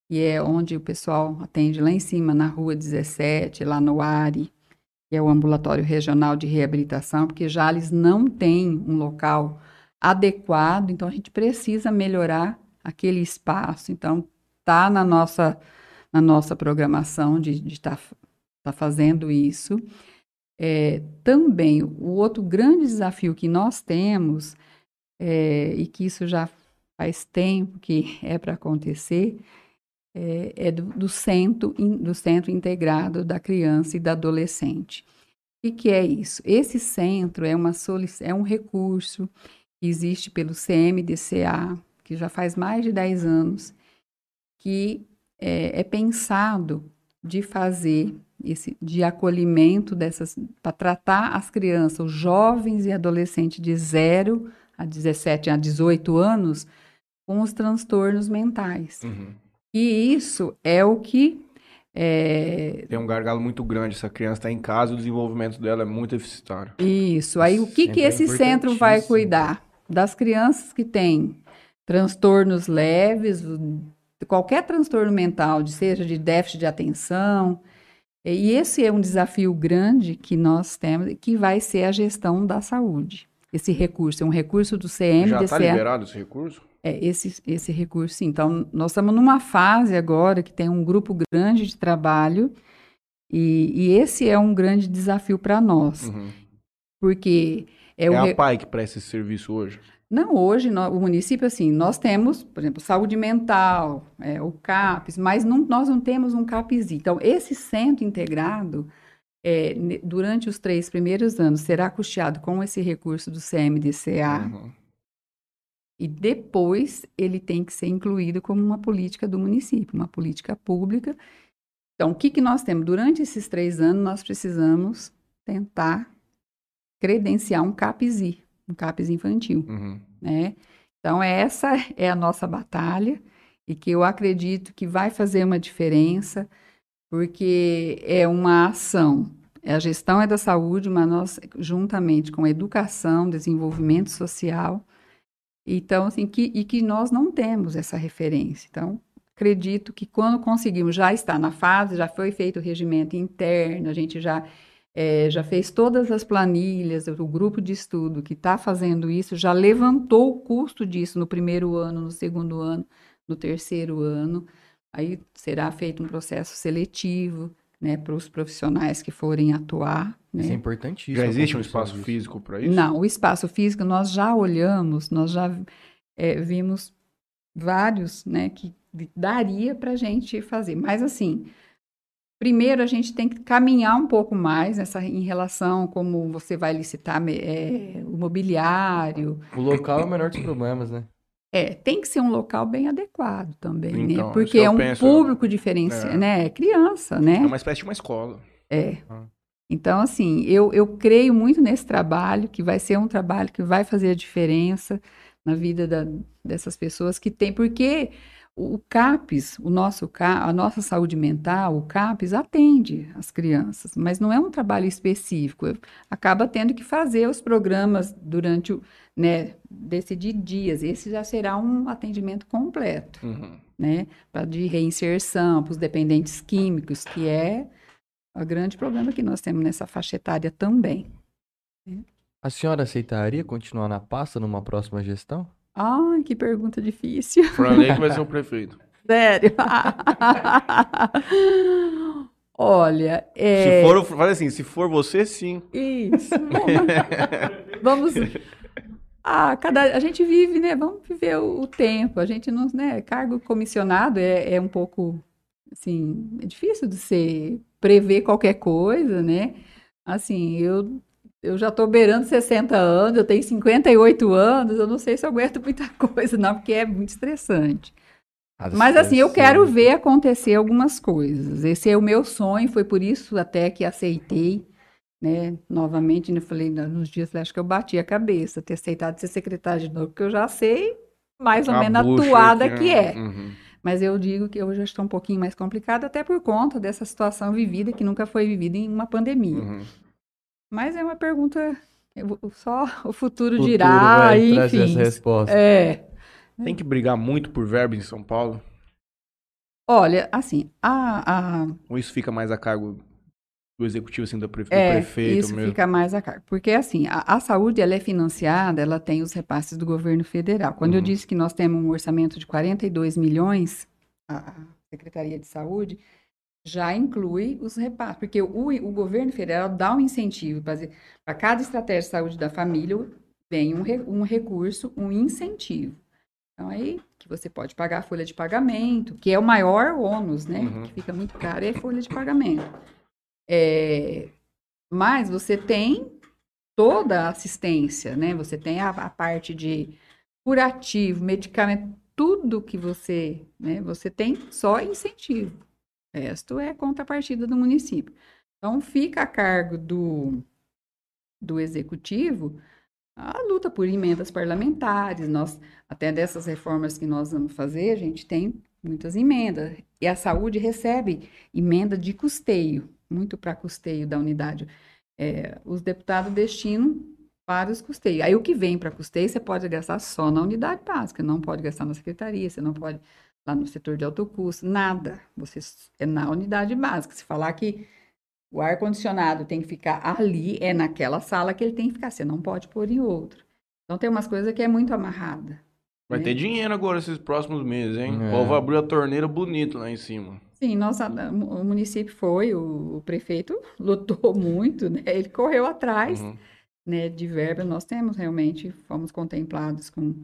que é onde o pessoal atende lá em cima, na Rua 17, lá no ARI, que é o Ambulatório Regional de Reabilitação, porque Jales não tem um local adequado, então a gente precisa melhorar aquele espaço. Então, está na nossa, na nossa programação de estar tá fazendo isso. É, também, o outro grande desafio que nós temos, é, e que isso já faz tempo que é para acontecer, é, é do, do, centro, in, do Centro Integrado da Criança e da Adolescente. O que, que é isso? Esse centro é, uma é um recurso que existe pelo CMDCA, que já faz mais de 10 anos, que é, é pensado de fazer esse de acolhimento dessas para tratar as crianças, os jovens e adolescentes de 0 a 17 a 18 anos com os transtornos mentais. Uhum. E isso é o que é... tem um gargalo muito grande. Essa criança está em casa, o desenvolvimento dela é muito deficitário. Isso. Aí o que, que esse centro vai cuidar? Das crianças que têm transtornos leves, qualquer transtorno mental, seja de déficit de atenção. E esse é um desafio grande que nós temos, que vai ser a gestão da saúde. Esse recurso é um recurso do CMDCA. Já está liberado esse recurso? É, esse, esse recurso, sim. Então, nós estamos numa fase agora que tem um grupo grande de trabalho e, e esse é um grande desafio para nós. Uhum. Porque... É, é a re... PAI que presta esse serviço hoje? Não, hoje no, o município, assim, nós temos, por exemplo, saúde mental, é, o CAPES, mas não, nós não temos um CAPES. Então, esse centro integrado, é, durante os três primeiros anos, será custeado com esse recurso do CMDCA. Uhum. E depois ele tem que ser incluído como uma política do município, uma política pública. Então, o que, que nós temos? Durante esses três anos, nós precisamos tentar credenciar um CAPESI, um CAPES infantil, uhum. né? Então, essa é a nossa batalha e que eu acredito que vai fazer uma diferença, porque é uma ação. A gestão é da saúde, mas nós, juntamente com a educação, desenvolvimento social, então, assim, que, e que nós não temos essa referência. Então, acredito que quando conseguimos, já está na fase, já foi feito o regimento interno, a gente já é, já fez todas as planilhas, o grupo de estudo que está fazendo isso já levantou o custo disso no primeiro ano, no segundo ano, no terceiro ano. Aí será feito um processo seletivo né, para os profissionais que forem atuar. Né? Isso é importantíssimo. Já existe um espaço físico para isso? Não, o espaço físico nós já olhamos, nós já é, vimos vários né, que daria para a gente fazer. Mas assim, Primeiro, a gente tem que caminhar um pouco mais nessa, em relação como você vai licitar é, o mobiliário. O local é o menor dos problemas, né? É, tem que ser um local bem adequado também, então, né? Porque é um penso, público diferenciado, é. né? É criança, né? É uma espécie de uma escola. É. Ah. Então, assim, eu, eu creio muito nesse trabalho, que vai ser um trabalho que vai fazer a diferença na vida da, dessas pessoas que tem, porque o CAPES, o nosso, a nossa saúde mental, o CAPES atende as crianças, mas não é um trabalho específico. Acaba tendo que fazer os programas durante o, né, decidir dias. Esse já será um atendimento completo, Uhum. né, para de reinserção para os dependentes químicos, que é o grande problema que nós temos nessa faixa etária também. A senhora aceitaria continuar na pasta numa próxima gestão? Ai, que pergunta difícil. Franley que vai ser o prefeito. Sério. Olha, é... Se for, faz assim, se for você, sim. Isso. Vamos. Ah, cada... a gente vive, né? Vamos viver o, o tempo. A gente não, né? Cargo comissionado é, é um pouco, assim, é difícil de ser prever qualquer coisa, né? Assim, eu eu já estou beirando 60 anos, eu tenho 58 anos, eu não sei se eu aguento muita coisa, não, porque é muito estressante. Mas assim, eu quero ver acontecer algumas coisas. Esse é o meu sonho, foi por isso até que aceitei, né? Novamente, eu falei, nos dias, acho que eu bati a cabeça, ter aceitado ser secretária de novo, porque eu já sei mais ou A menos a toada aqui, que é. Uhum. Mas eu digo que hoje já estou um pouquinho mais complicada, até por conta dessa situação vivida, que nunca foi vivida em uma pandemia. Uhum. Mas é uma pergunta, eu- só o futuro, Futuro dirá, vai trazer enfim. essa resposta. É. Tem que brigar muito por verba em São Paulo? Olha, assim, a, a, Ou isso fica mais a cargo do executivo, assim, do, prefe- do É, prefeito isso mesmo? fica mais a cargo. Porque, assim, a, a saúde, ela é financiada, ela tem os repasses do governo federal. Quando eu Uhum. disse que nós temos um orçamento de 42 milhões, a Secretaria de Saúde já inclui os repasses. Porque o, o governo federal dá um incentivo para cada estratégia de saúde da família, vem um, um recurso, um incentivo. Então, aí que você pode pagar a folha de pagamento, que é o maior ônus, né? Uhum. Que fica muito caro, é a folha de pagamento. É, mas você tem toda a assistência, né? Você tem a, a parte de curativo, medicamento, tudo que você, né? Você tem só incentivo. O resto é contrapartida do município. Então, fica a cargo do, do executivo a luta por emendas parlamentares. Nós, até dessas reformas que nós vamos fazer, a gente tem muitas emendas. E a saúde recebe emenda de custeio, muito para custeio da unidade. É, os deputados destinam para os custeios. Aí o que vem para custeio, você pode gastar só na unidade básica, não pode gastar na secretaria, você não pode lá no setor de alto custo, nada. Você é na unidade básica. Se falar que o ar-condicionado tem que ficar ali, é naquela sala que ele tem que ficar, você não pode pôr em outra. Então tem umas coisas que é muito amarrada. Vai né? ter dinheiro agora esses próximos meses, hein? É. O povo abriu a torneira bonito lá em cima. Sim, nossa, o município foi, o, o prefeito lutou muito, né? Ele correu atrás, Uhum. né, de verba. Nós temos realmente, fomos contemplados com,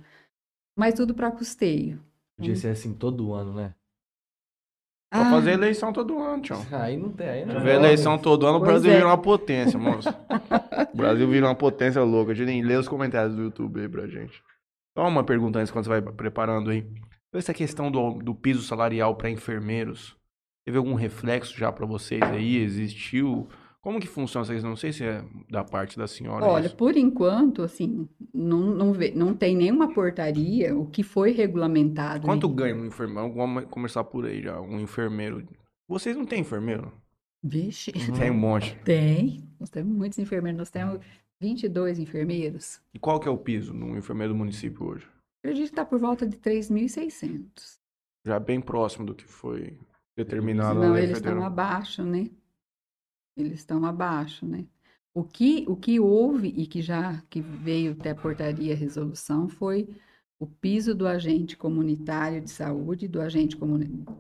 mas tudo para custeio. Podia ser assim todo ano, né? Pra Ah, fazer eleição todo ano, tchau. Aí não tem. Aí Se não tiver eleição todo ano, o Brasil é. vira uma potência, moço. o Brasil vira uma potência louca. A gente nem lê os comentários do YouTube aí pra gente. Só uma pergunta antes, quando você vai preparando aí. Essa questão do, do piso salarial para enfermeiros, teve algum reflexo já pra vocês aí? Existiu? Como que funciona essa questão? Não sei se é da parte da senhora. Olha, isso. por enquanto, assim, não, não, vê- não tem nenhuma portaria, o que foi regulamentado. Quanto ganha um enfermeiro? Vamos começar por aí já. Um enfermeiro. Vocês não têm enfermeiro? Vixe, Tem um monte. tem. Nós temos muitos enfermeiros, nós temos 22 enfermeiros. E qual que é o piso no enfermeiro do município hoje? Acredito que está por volta de 3.600. Já bem próximo do que foi determinado na Não, eles estão federal. abaixo, né? Eles estão abaixo, né? O que, o que houve e que já que veio até a portaria, resolução, foi o piso do agente comunitário de saúde, do agente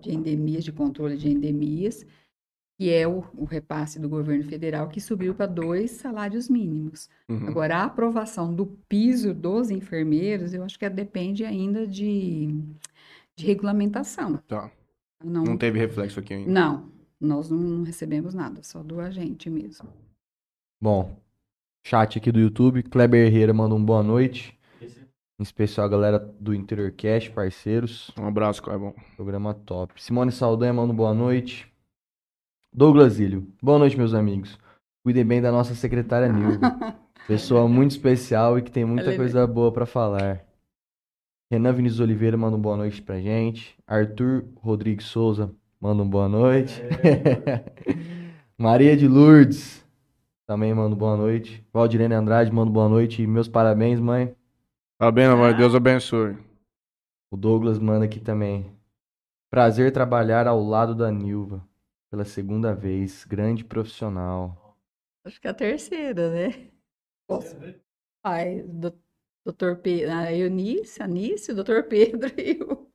de endemias, de controle de endemias, que é o, o repasse do governo federal, que subiu para dois salários mínimos. Uhum. Agora, a aprovação do piso dos enfermeiros, eu acho que depende ainda de, de regulamentação. Tá. Não, Não teve reflexo aqui ainda. não, nós não recebemos nada, só do agente mesmo. Bom, chat aqui do YouTube. Kleber Herrera manda um boa noite. Em especial a galera do Interiorcast, parceiros. Um abraço, Clebão. Programa top. Simone Saldanha manda um boa noite. Douglas Ilho. Boa noite, meus amigos. Cuidem bem da nossa secretária Nilva. Pessoa muito especial e que tem muita é- coisa boa pra falar. Renan Vinícius Oliveira manda um boa noite pra gente. Arthur Rodrigues Souza manda um boa noite. Maria de Lourdes também manda um boa noite. Valdirene Andrade manda um boa noite. E meus parabéns, mãe. Parabéns, amor. Deus abençoe. O Douglas manda aqui também. Prazer trabalhar ao lado da Nilva. Pela segunda vez. Grande profissional. Acho que é a terceira, né? Posso? Ai, do, doutor Pedro, a Eunice, a Nice, o doutor Pedro e o...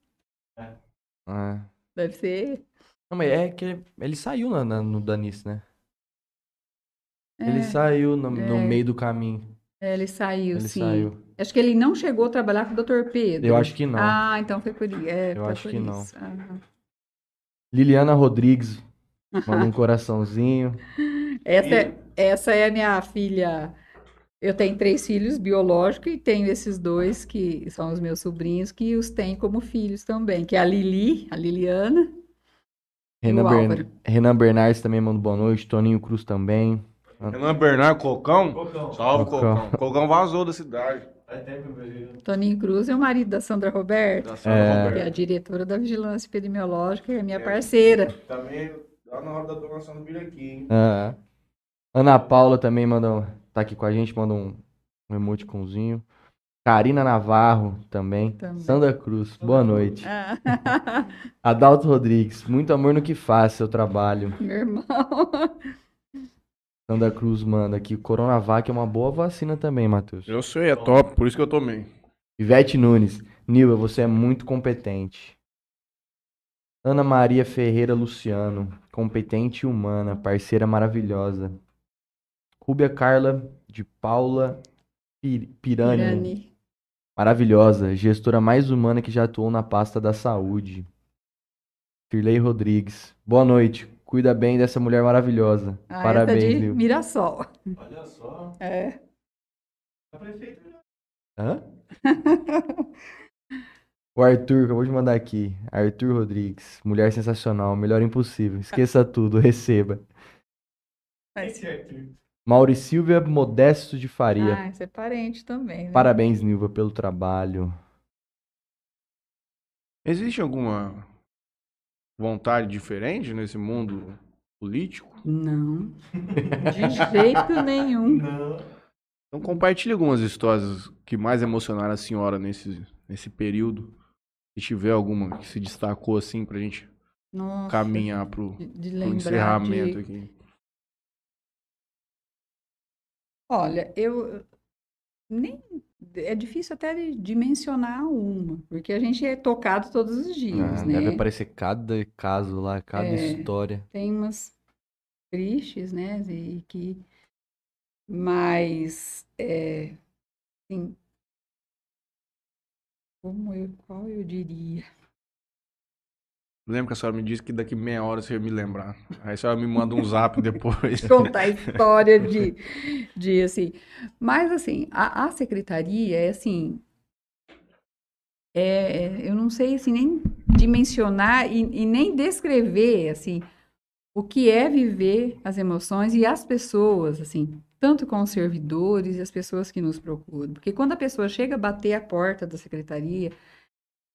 É. Deve ser... Não, mas é que ele saiu na, na- no Danice, né? É, Ele saiu no, no é. meio do caminho. é, ele saiu, Ele sim. saiu. Acho que ele não chegou a trabalhar com o doutor Pedro. Eu acho que não. Ah, então foi por, é, Eu foi acho por que não. isso. Aham. Liliana Rodrigues manda um coraçãozinho. Essa, é, essa é a minha filha. Eu tenho três filhos biológicos e tenho esses dois que são os meus sobrinhos que os têm como filhos também, que é a Lili, a Liliana. Renan, Bern-. Renan Bernardes também manda boa noite. Toninho Cruz também. Renan Bernardo Cocão? Salve, Cocão. Cocão. Cocão vazou da cidade. Toninho Cruz é o marido da Sandra Roberta, Da Sandra É. que é a diretora da Vigilância Epidemiológica e é minha parceira. Também lá na hora da donação do vir aqui, hein? Ah, Ana Paula também manda, tá aqui com a gente, manda um, um emoticonzinho. Karina Navarro também. Também. Sandra Cruz, boa noite. Ah, Adalto Rodrigues, muito amor no que faz, seu trabalho. meu irmão. Sandra Cruz manda aqui. Coronavac é uma boa vacina também, Matheus. Eu sei, é top, por isso que eu tomei. Ivete Nunes, Nilva, você é muito competente. Ana Maria Ferreira Luciano, competente e humana, parceira maravilhosa. Rúbia Carla de Paula Pir- Pirani, Irani. Maravilhosa, gestora mais humana que já atuou na pasta da saúde. Firley Rodrigues, boa noite, cuida bem dessa mulher maravilhosa. Ah, Parabéns, essa de. Mirassol. Olha só. É. A prefeita. Hã? O Arthur, acabou de mandar aqui. Arthur Rodrigues. Mulher sensacional, melhor impossível. Esqueça tudo, receba. Mas- Mauri Silvia Modesto de Faria. Ah, você é parente também, né? Parabéns, Nilva, pelo trabalho. Existe alguma vontade diferente nesse mundo político? Não. De jeito nenhum. Então compartilhe algumas histórias que mais emocionaram a senhora nesse, nesse período. Se tiver alguma que se destacou assim pra gente Nossa. caminhar pro, De, de pro encerramento de... aqui. Olha, eu nem é difícil até de dimensionar uma, porque a gente é tocado todos os dias, Ah, né? Deve aparecer cada caso lá, cada É. história. Tem umas tristes, né? E que mas é, assim, como eu, qual eu diria? Lembra que a senhora me disse que daqui meia hora você ia me lembrar. Aí a senhora me manda um zap depois. contar a história de, de assim. Mas assim, a, a secretaria é assim. É, eu não sei assim, nem dimensionar e, e nem descrever assim o que é viver as emoções e as pessoas, assim, tanto com os servidores e as pessoas que nos procuram. Porque quando a pessoa chega a bater a porta da secretaria,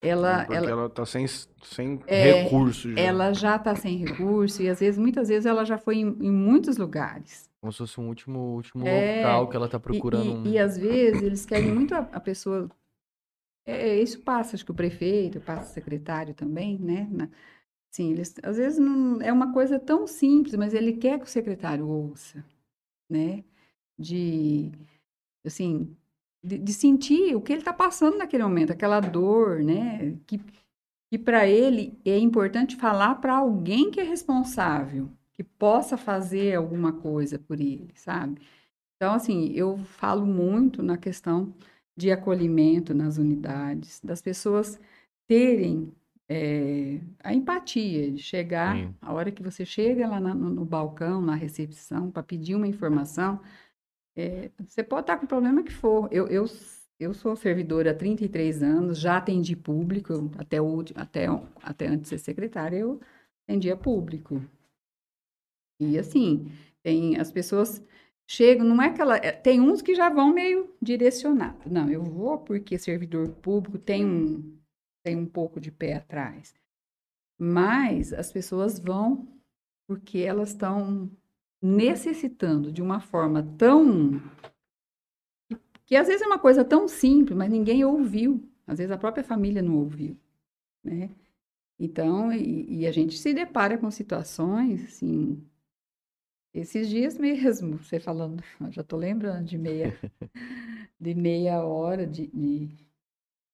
ela, Porque ela, ela tá sem, sem É, recurso já. ela já está sem recurso e às vezes, muitas vezes, ela já foi em, em muitos lugares. Como se fosse um último, último É, local que ela tá E- procurando. E, um- e, às vezes eles querem muito a, a pessoa. É, isso passa, acho que o prefeito, passa o secretário também, né? Na- sim, eles, às vezes não é uma coisa tão simples, mas ele quer que o secretário ouça, né? De, assim, de, de sentir o que ele está passando naquele momento, aquela dor, né? Que, que para ele é importante falar para alguém que é responsável, que possa fazer alguma coisa por ele, sabe? Então, assim, eu falo muito na questão de acolhimento nas unidades, das pessoas terem eh, a empatia de chegar, Sim. a hora que você chega lá na- no, no balcão, na recepção, para pedir uma informação, eh, você pode estar com o problema que for. Eu, eu, eu sou servidora há 33 anos, já atendi público, até, o, até, até antes de ser secretária, eu atendia público. E assim, tem as pessoas chegam, não é aquela. é, Tem uns que já vão meio direcionados. Não, eu vou porque servidor público tem um, tem um pouco de pé atrás. Mas as pessoas vão porque elas estão necessitando de uma forma tão. que às vezes é uma coisa tão simples, mas ninguém ouviu. Às vezes a própria família não ouviu, né? Então, e, e a gente se depara com situações, assim, esses dias mesmo, você falando, já estou lembrando de meia, de meia hora de, de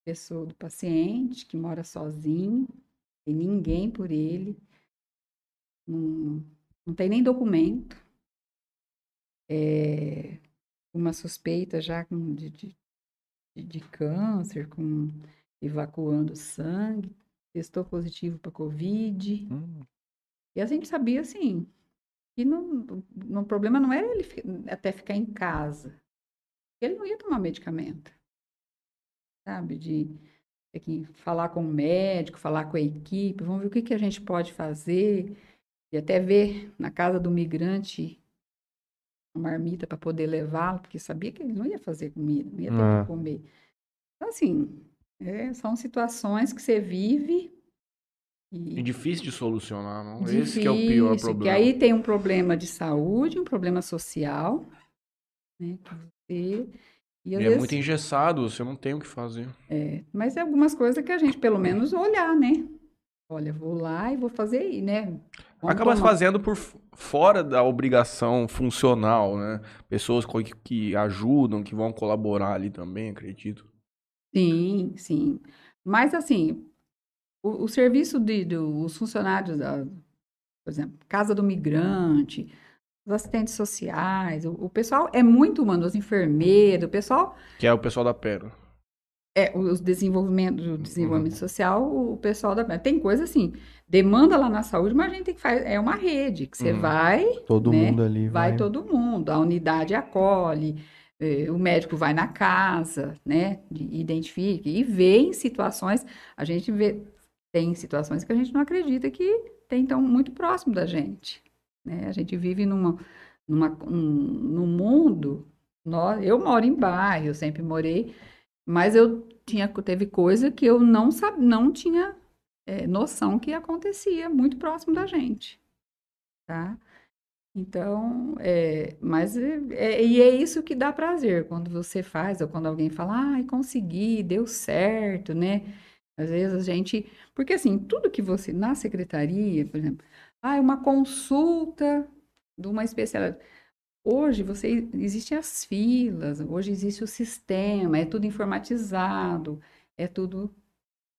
pessoa, do paciente que mora sozinho, tem ninguém por ele, não, não tem nem documento, é, uma suspeita já com, de, de, de- câncer, com evacuando sangue, testou positivo para Covid. Hum, E a gente sabia, assim, que não, não- o problema não era ele até ficar em casa. Ele não ia tomar medicamento. Sabe? De ter que falar com o médico, falar com a equipe, vamos ver o que, que a gente pode fazer. E até ver na casa do migrante uma marmita para poder levá-lo, porque sabia que ele não ia fazer comida, não ia ter Ah. que comer. Então, assim, é, são situações que você vive E e difícil de solucionar, não? Esse que é o pior Difícil, problema. Que aí tem um problema de saúde, um problema social, né? e E às é vezes- muito engessado, você não tem o que fazer. é, mas é algumas coisas que a gente, pelo menos, olhar, né? Olha, vou lá e vou fazer aí, né? Vamos Acaba tomar- fazendo por fora da obrigação funcional, né? Pessoas que, que ajudam, que vão colaborar ali também, acredito. Sim, sim. Mas, assim, o, o serviço de, dos funcionários, da, por exemplo, Casa do Migrante, os assistentes sociais, o, o pessoal é muito humano, os enfermeiros, o pessoal Que é o pessoal da Pérola. É, os desenvolvimento, o desenvolvimento social, o pessoal da. Tem coisa assim, demanda lá na saúde, mas a gente tem que fazer. É uma rede, que você Uhum. vai, todo Né? mundo ali vai vai. todo mundo, a unidade acolhe, eh, o médico vai na casa, né? Identifica e vê em situações. A gente vê, tem situações que a gente não acredita que tem tão muito próximo da gente. Né? A gente vive numa, numa, um, num mundo. Nós, eu moro em bairro, eu sempre morei. Mas eu tinha, teve coisa que eu não, sab, não tinha eh, noção que acontecia muito próximo da gente, tá? Então, é, mas é, é- e é isso que dá prazer quando você faz, ou quando alguém fala, ai, consegui, deu certo, né? Às vezes a gente, porque assim, tudo que você, na secretaria, por exemplo, ah, uma consulta de uma especialidade. Hoje você existem as filas, hoje existe o sistema, é tudo informatizado, é tudo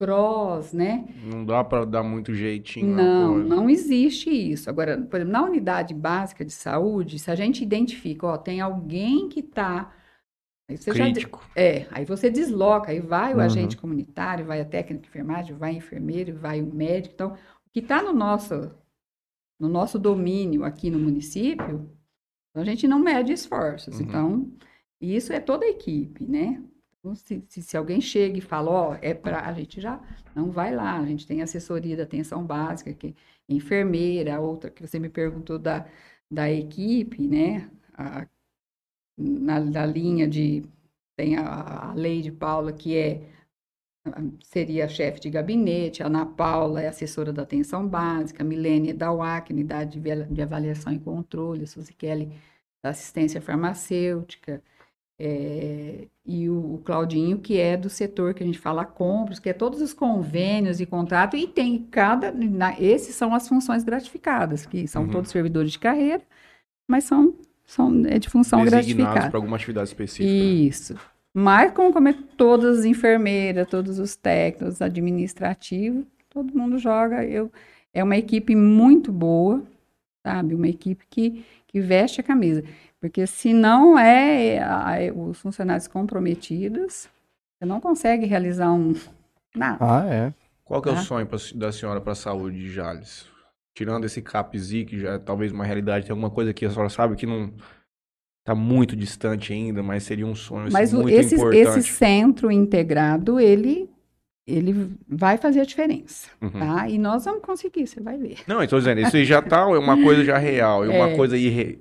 cross, né? Não dá pra dar muito jeitinho Não, não existe isso. Agora, por exemplo, na unidade básica de saúde, se a gente identifica, ó, tem alguém que está Crítico. é, aí você desloca, aí vai o Uhum. agente comunitário, vai a técnica de enfermagem, vai o enfermeiro, vai o médico. Então, o que está no nosso, no nosso domínio aqui no município, a gente não mede esforços. Uhum. Então, isso é toda a equipe, né? Então, se, se, se alguém chega e fala, ó, é para a gente já não vai lá, a gente tem assessoria da atenção básica, que é enfermeira, outra que você me perguntou da, da equipe, né? A, na, na linha de tem a, a Leide Paula, que é seria chefe de gabinete, a Ana Paula é assessora da atenção básica, a Milene é da UAC, unidade de, avaliação e controle, a Suzy Kelly da assistência farmacêutica, é, e o, o Claudinho, que é do setor que a gente fala compras, que é todos os convênios e contrato, e tem cada. Na, esses são as funções gratificadas, que são Uhum. todos servidores de carreira, mas são, são é de função Designados gratificada. para alguma atividade específica. Isso. Mas, como, como é todas as enfermeiras, todos os técnicos, os administrativos, todo mundo joga. Eu, é uma equipe muito boa, sabe? Uma equipe que, que veste a camisa. Porque se não é a- os funcionários comprometidos, você não consegue realizar um nada. Ah, é. Qual que é o Tá. sonho pra- da senhora para a saúde de Jales? Tirando esse CAPZ, que já é talvez uma realidade, tem alguma coisa que a senhora sabe que não tá muito distante ainda, mas seria um sonho assim, Mas muito esse, importante. esse centro integrado, ele, ele vai fazer a diferença, Uhum. tá? E nós vamos conseguir, você vai ver. Não, eu tô dizendo, isso já tá, é uma coisa já real, é uma É. coisa irre...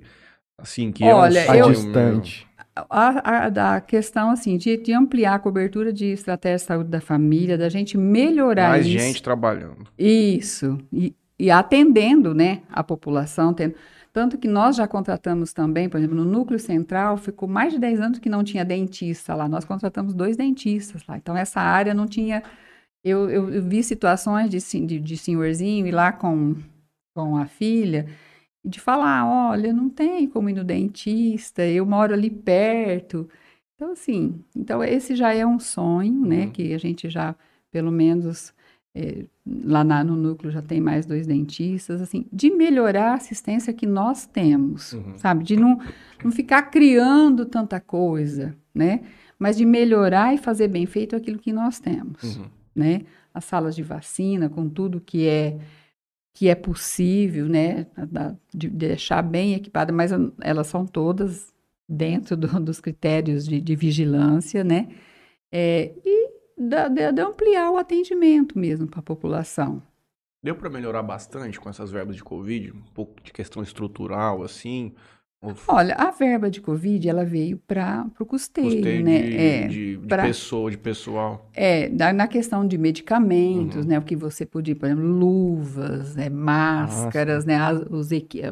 Assim, que é um Olha, Tá sonho meu. distante. A, a- da questão, assim, de, de ampliar a cobertura de estratégia de saúde da família, da gente melhorar Mais isso. gente trabalhando. Isso, e, e atendendo, né, a população. tendo- tanto que nós já contratamos também, por exemplo, no Núcleo Central, ficou mais de 10 anos que não tinha dentista lá. Nós contratamos dois dentistas lá. Então, essa área não tinha. Eu, eu, eu vi situações de, de, de senhorzinho ir lá com, com a filha e de falar: olha, não tem como ir no dentista, eu moro ali perto. Então, assim, então esse já é um sonho, né, Uhum. que a gente já, pelo menos, eh, lá na- no núcleo já tem mais dois dentistas, assim, de melhorar a assistência que nós temos, Uhum. sabe? De não, não ficar criando tanta coisa, né? Mas de melhorar e fazer bem feito aquilo que nós temos, Uhum. né? As salas de vacina, com tudo que é que é possível, né? De deixar bem equipada, mas elas são todas dentro do- dos critérios de, de vigilância, né? É, e da- de, de ampliar o atendimento mesmo para a população. Deu pra melhorar bastante com essas verbas de Covid? Um pouco de questão estrutural, assim? Olha, a verba de Covid, ela veio para o custeio, custeio né? de, é, de, de pra- pessoa, de pessoal? é, da- na questão de medicamentos, Uhum. né? O que você podia, por exemplo, luvas, né, máscaras, né? as- os,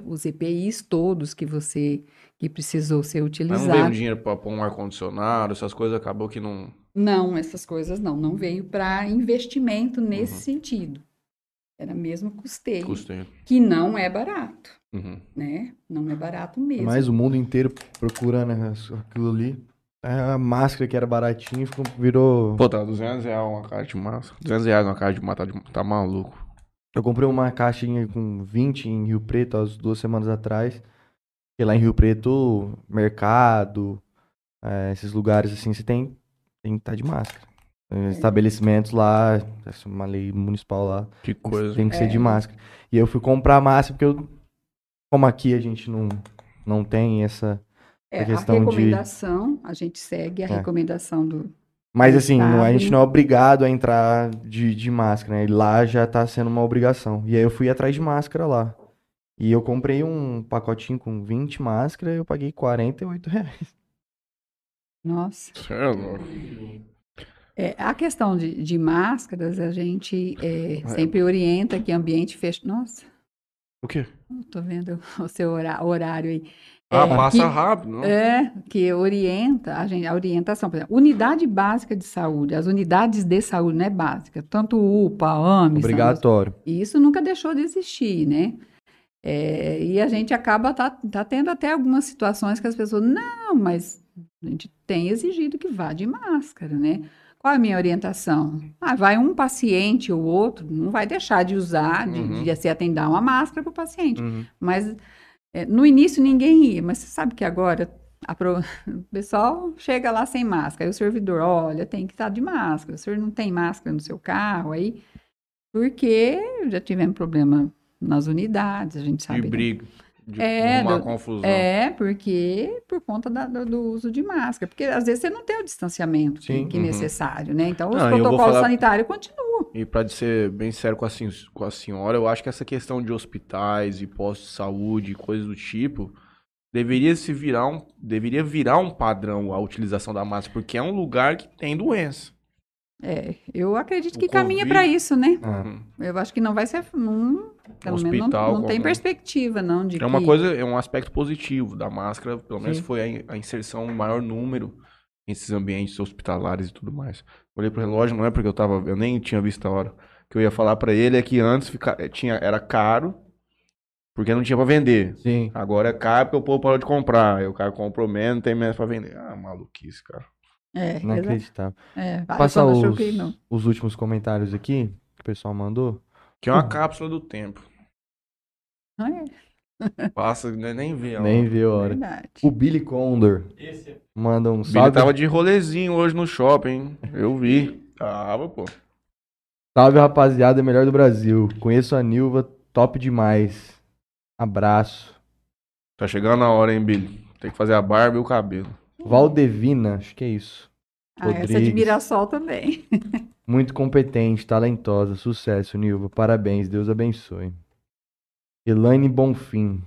os EPIs todos que você que precisou ser Mas não veio utilizado. dinheiro pra pôr um ar-condicionado, essas coisas acabou que não. Não, essas coisas não, não veio para investimento nesse Uhum. sentido. Era mesmo custeio, Custeio. que não é barato, Uhum. né? Não é barato mesmo. Mas o mundo inteiro procurando as- aquilo ali. A máscara que era baratinha ficou, virou. Pô, tá 200 reais uma caixa de massa. 200 reais uma caixa de massa, tá, tá maluco. Eu comprei uma caixinha com 20 em Rio Preto há duas semanas atrás. E lá em Rio Preto, mercado, eh, esses lugares assim, você tem, tem que estar de máscara. Eh, Estabelecimentos lá, essa é uma lei municipal lá, Que coisa. tem que ser É. de máscara. E eu fui comprar máscara porque eu, como aqui a gente não, não tem essa. É, a questão de- recomendação, a gente segue a É. recomendação do. Mas Do assim, não- a gente não é obrigado a entrar de, de máscara, né? E lá já tá sendo uma obrigação. E aí eu fui atrás de máscara lá. E eu comprei um pacotinho com 20 máscaras e eu paguei 48 reais. Nossa. É louco. É, a questão de, de máscaras, a gente é, sempre orienta que ambiente fechado. Nossa, O quê? tô vendo o seu horário aí. Ah, É, passa que- rápido, não? É, que orienta, a, gente, a orientação, por exemplo, unidade básica de saúde, as unidades de saúde, não é básica, tanto UPA, AME, Obrigatório. Isso nunca deixou de existir, né? É, e a gente acaba tá, tá tendo até algumas situações que as pessoas, não, mas a gente tem exigido que vá de máscara, né? Qual é a minha orientação? Ah, vai um paciente ou outro, não vai deixar de usar, de, Uhum. de se atender uma máscara para o paciente. Uhum. Mas é, no início ninguém ia, mas você sabe que agora a pro- o pessoal chega lá sem máscara, aí o servidor, olha, tem que estar de máscara, o senhor não tem máscara no seu carro, aí, porque já tivemos problema nas unidades, a gente sabe. De que- briga. De É, arrumar do- confusão. É, porque por conta da- do, do uso de máscara, porque às vezes você não tem o distanciamento que, Sim. que é Uhum. necessário, né? Então os Não, protocolos falar- sanitários continuam. E pra ser bem sério com a, com a senhora, eu acho que essa questão de hospitais e postos de saúde, coisas do tipo, deveria se virar um, deveria virar um padrão a utilização da máscara, porque é um lugar que tem doença. É, eu acredito O que caminha Covid- para isso, né? Uhum. Eu acho que não vai ser. Não, pelo menos não, não tem como- perspectiva, não, de É uma que- coisa, é um aspecto positivo da máscara, pelo menos Sim. foi a in- a inserção em maior número nesses ambientes hospitalares e tudo mais. Olhei pro relógio, não é porque eu tava, eu nem tinha visto a hora. O que eu ia falar pra ele é que antes fica, eh, tinha, era caro, porque não tinha pra vender. sim. Agora é caro porque o povo parou de comprar. Aí o cara comprou menos, não tem menos pra vender. Ah, maluquice, cara. É, acreditava. é, eu os, choquei, não. os últimos comentários aqui que o pessoal mandou. Que é uma cápsula do tempo. Ah, é Passa, né, nem vê. a Nem hora. viu a hora. verdade. O Billy Condor manda um O Billy salve. tava de rolezinho hoje no shopping, hein? Eu vi. Tava, pô. Salve, rapaziada, melhor do Brasil. Conheço a Nilva, top demais. Abraço. Tá chegando a hora, hein, Billy? Tem que fazer a barba e o cabelo. Valdevina, acho que é isso. Ah, essa de Rodrigues. Mirassol também. Muito competente, talentosa, sucesso, Nilva. Parabéns, Deus abençoe. Elaine Bonfim.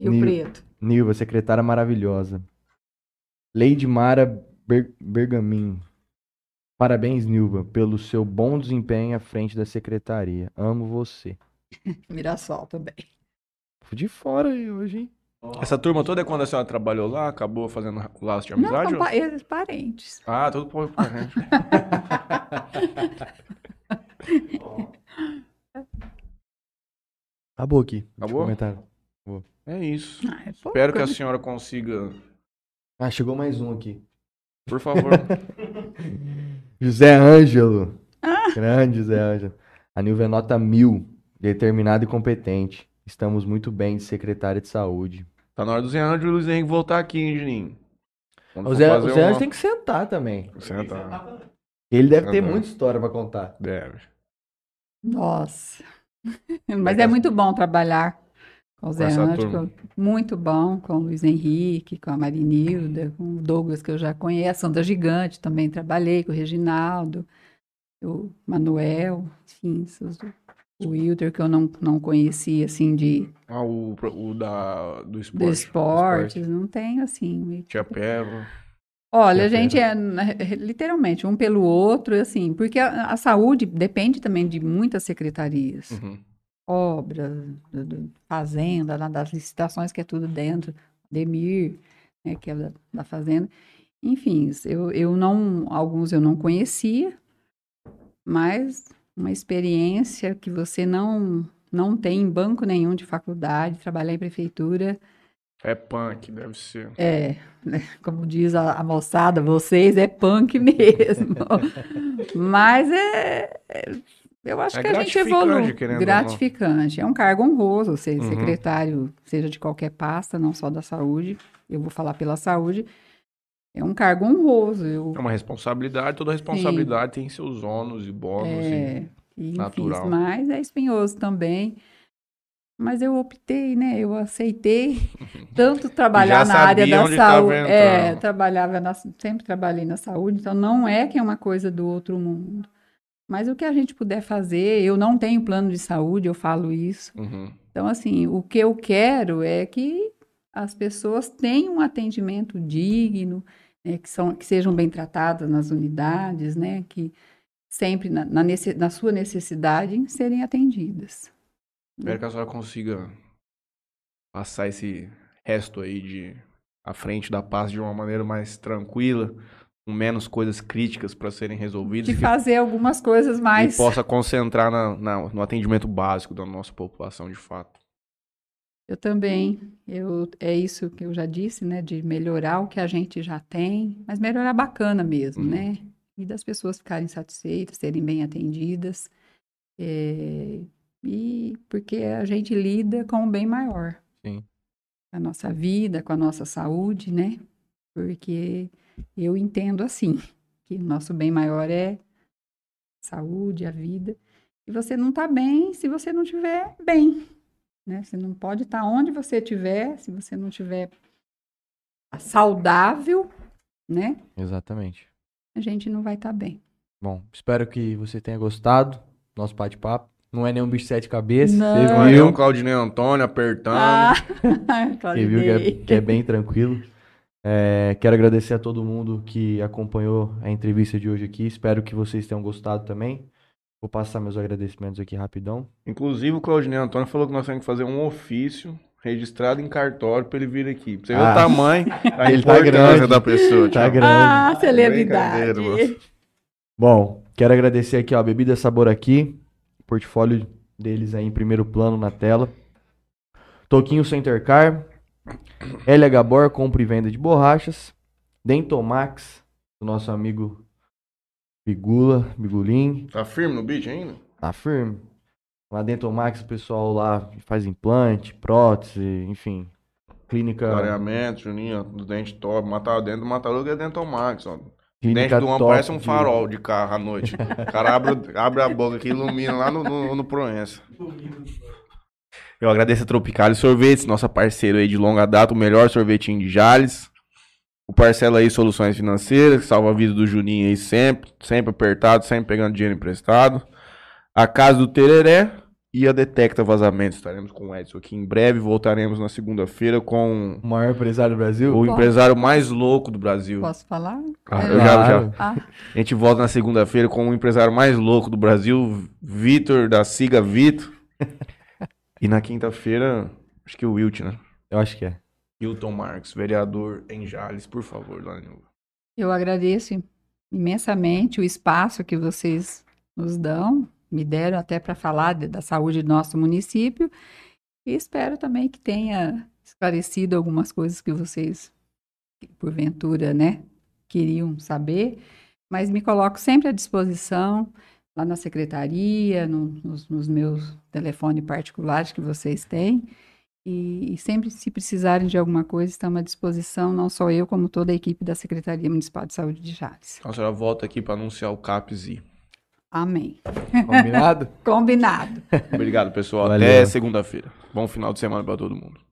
E o Nil- preto. Nilva, secretária maravilhosa. Lady Mara Ber Bergamin. Parabéns, Nilva, pelo seu bom desempenho à frente da secretaria. Amo você. Mirassol também. Fui de fora aí hoje, hein? Essa turma toda é quando a senhora trabalhou lá, acabou fazendo laço de Não, amizade? ou- eles parentes. Ah, tudo por parente. Acabou aqui. Acabou? Comentário. É isso. Ah, é Espero que a né? senhora consiga, Ah, chegou mais um aqui. por favor. José Ângelo. Grande José Ângelo. A Nilva é nota mil, determinada e competente. Estamos muito bem de secretária de saúde. Tá na hora do Zé Ângelo e o Luiz Henrique voltar aqui, hein, Juninho? Quando O for Zé, fazer o Zé uma- Ângelo tem que sentar também. Senta. Ele deve ter muita história pra contar. Deve. Nossa. Mas é muito bom trabalhar com o Zé essa Ângelo. turma. Muito bom com o Luiz Henrique, com a Marinilda, com o Douglas, que eu já conheço. A Sandra Gigante também trabalhei, com o Reginaldo, o Manuel, enfim, esses- o Wilder, que eu não, não conhecia, assim, de, Ah, o, o da, do esporte. esportes. Não tenho, assim, Tia Peva. Olha, a gente é né, literalmente um pelo outro, assim, porque a, a saúde depende também de muitas secretarias, Uhum. obras, do- do- fazenda, das licitações que é tudo dentro, Demir, né, que é da, da fazenda. Enfim, eu, eu não, alguns eu não conhecia, mas uma experiência que você não não tem em banco nenhum de faculdade, trabalhar em prefeitura, É punk, deve ser. é, né, como diz a, a moçada, vocês é punk mesmo. Mas é, é- eu acho É que a gente evolui. Gratificante. É um cargo honroso ser Uhum. secretário, seja de qualquer pasta, não só da saúde. Eu vou falar pela saúde. É um cargo honroso. Eu, É uma responsabilidade, toda responsabilidade tem seus ônus e bônus. é, e, enfim, natural. mas é espinhoso também. Mas eu optei, né? Eu aceitei tanto trabalhar na área da saúde. É, trabalhava na- sempre trabalhei na saúde, então não é que é uma coisa do outro mundo. Mas o que a gente puder fazer, eu não tenho plano de saúde, eu falo isso. E... Uhum. Então, assim, o que eu quero é que as pessoas tenham um atendimento digno, né, que, são, que sejam bem tratadas nas unidades, né, que sempre na, na, nesse- na sua necessidade em serem atendidas. Espero que a senhora consiga passar esse resto aí de à frente da paz de uma maneira mais tranquila, com menos coisas críticas para serem resolvidas De fazer algumas coisas mais. e possa concentrar na- na- no atendimento básico da nossa população de fato. Eu também. Eu, é isso que eu já disse, né? De melhorar o que a gente já tem, mas melhorar bacana mesmo, Uhum. né? E das pessoas ficarem satisfeitas, serem bem atendidas. é, e porque a gente lida com o bem maior. Sim. Com a nossa vida, com a nossa saúde, né? Porque eu entendo assim, que o nosso bem maior é saúde, a vida. E você não está bem se você não estiver bem né? Você não pode estar onde você estiver, se você não estiver saudável, né? Exatamente. A gente não vai estar bem. Bom, espero que você tenha gostado do nosso bate-papo. Não é nenhum bicho de sete cabeças. Não. Você Aí viu, o Claudinei Antônio apertando. Ah, você viu que é, que é bem tranquilo. É, quero agradecer a todo mundo que acompanhou a entrevista de hoje aqui. Espero que vocês tenham gostado também. Vou passar meus agradecimentos aqui rapidão. Inclusive, o Claudinei Antônio falou que nós temos que fazer um ofício registrado em cartório para ele vir aqui. Pra você ver Ah. o tamanho, a Ele tá grande. da pessoa. Tá grande. Ah, celebridade. Brincadeira, moço. Bom, quero agradecer aqui, ó, a Bebida Sabor aqui, portfólio deles aí em primeiro plano na tela. Toquinho Center Car, LH Bor, compra e venda de borrachas, Dentomax, do nosso amigo Bigula, Bigulim, Tá firme no beat ainda? tá firme. Lá Dentomax, o pessoal lá faz implante, prótese, enfim, clínica, Clareamento, Juninho, ó, do dente top. Matar dentro do Mataruga é Dentomax, ó. O dente clínica do homem parece um farol de carro à noite. O cara abre, abre a boca que ilumina lá no, no, no Proença. Eu agradeço a Tropicale Sorvetes, nossa parceira aí de longa data, o melhor sorvetinho de Jales. O Parcela aí Soluções Financeiras, que salva a vida do Juninho aí sempre, sempre apertado, sempre pegando dinheiro emprestado. A Casa do Tereré e a Detecta Vazamentos. Estaremos com o Edson aqui em breve. Voltaremos na segunda-feira com O maior empresário do Brasil? o Posso? empresário mais louco do Brasil. Posso falar? Ah, É, eu já, Claro. já. Ah, A gente volta na segunda-feira com o empresário mais louco do Brasil, Vitor, da Siga Vitor. e na quinta-feira, acho que o Wilt, né? Eu acho que é. Hilton Marques, vereador em Jales, por favor, Dona Nilva. eu agradeço imensamente o espaço que vocês nos dão, me deram até para falar de- da saúde do nosso município. E espero também que tenha esclarecido algumas coisas que vocês, porventura, né, queriam saber. Mas me coloco sempre à disposição lá na secretaria, no- nos, nos meus telefones particulares que vocês têm. E, e sempre, se precisarem de alguma coisa, estamos à disposição, não só eu, como toda a equipe da Secretaria Municipal de Saúde de Jales. Então a senhora volta aqui para anunciar o CAPS I. Amém. Combinado? Combinado. Obrigado, pessoal. Valeu. Até segunda-feira. Bom final de semana para todo mundo.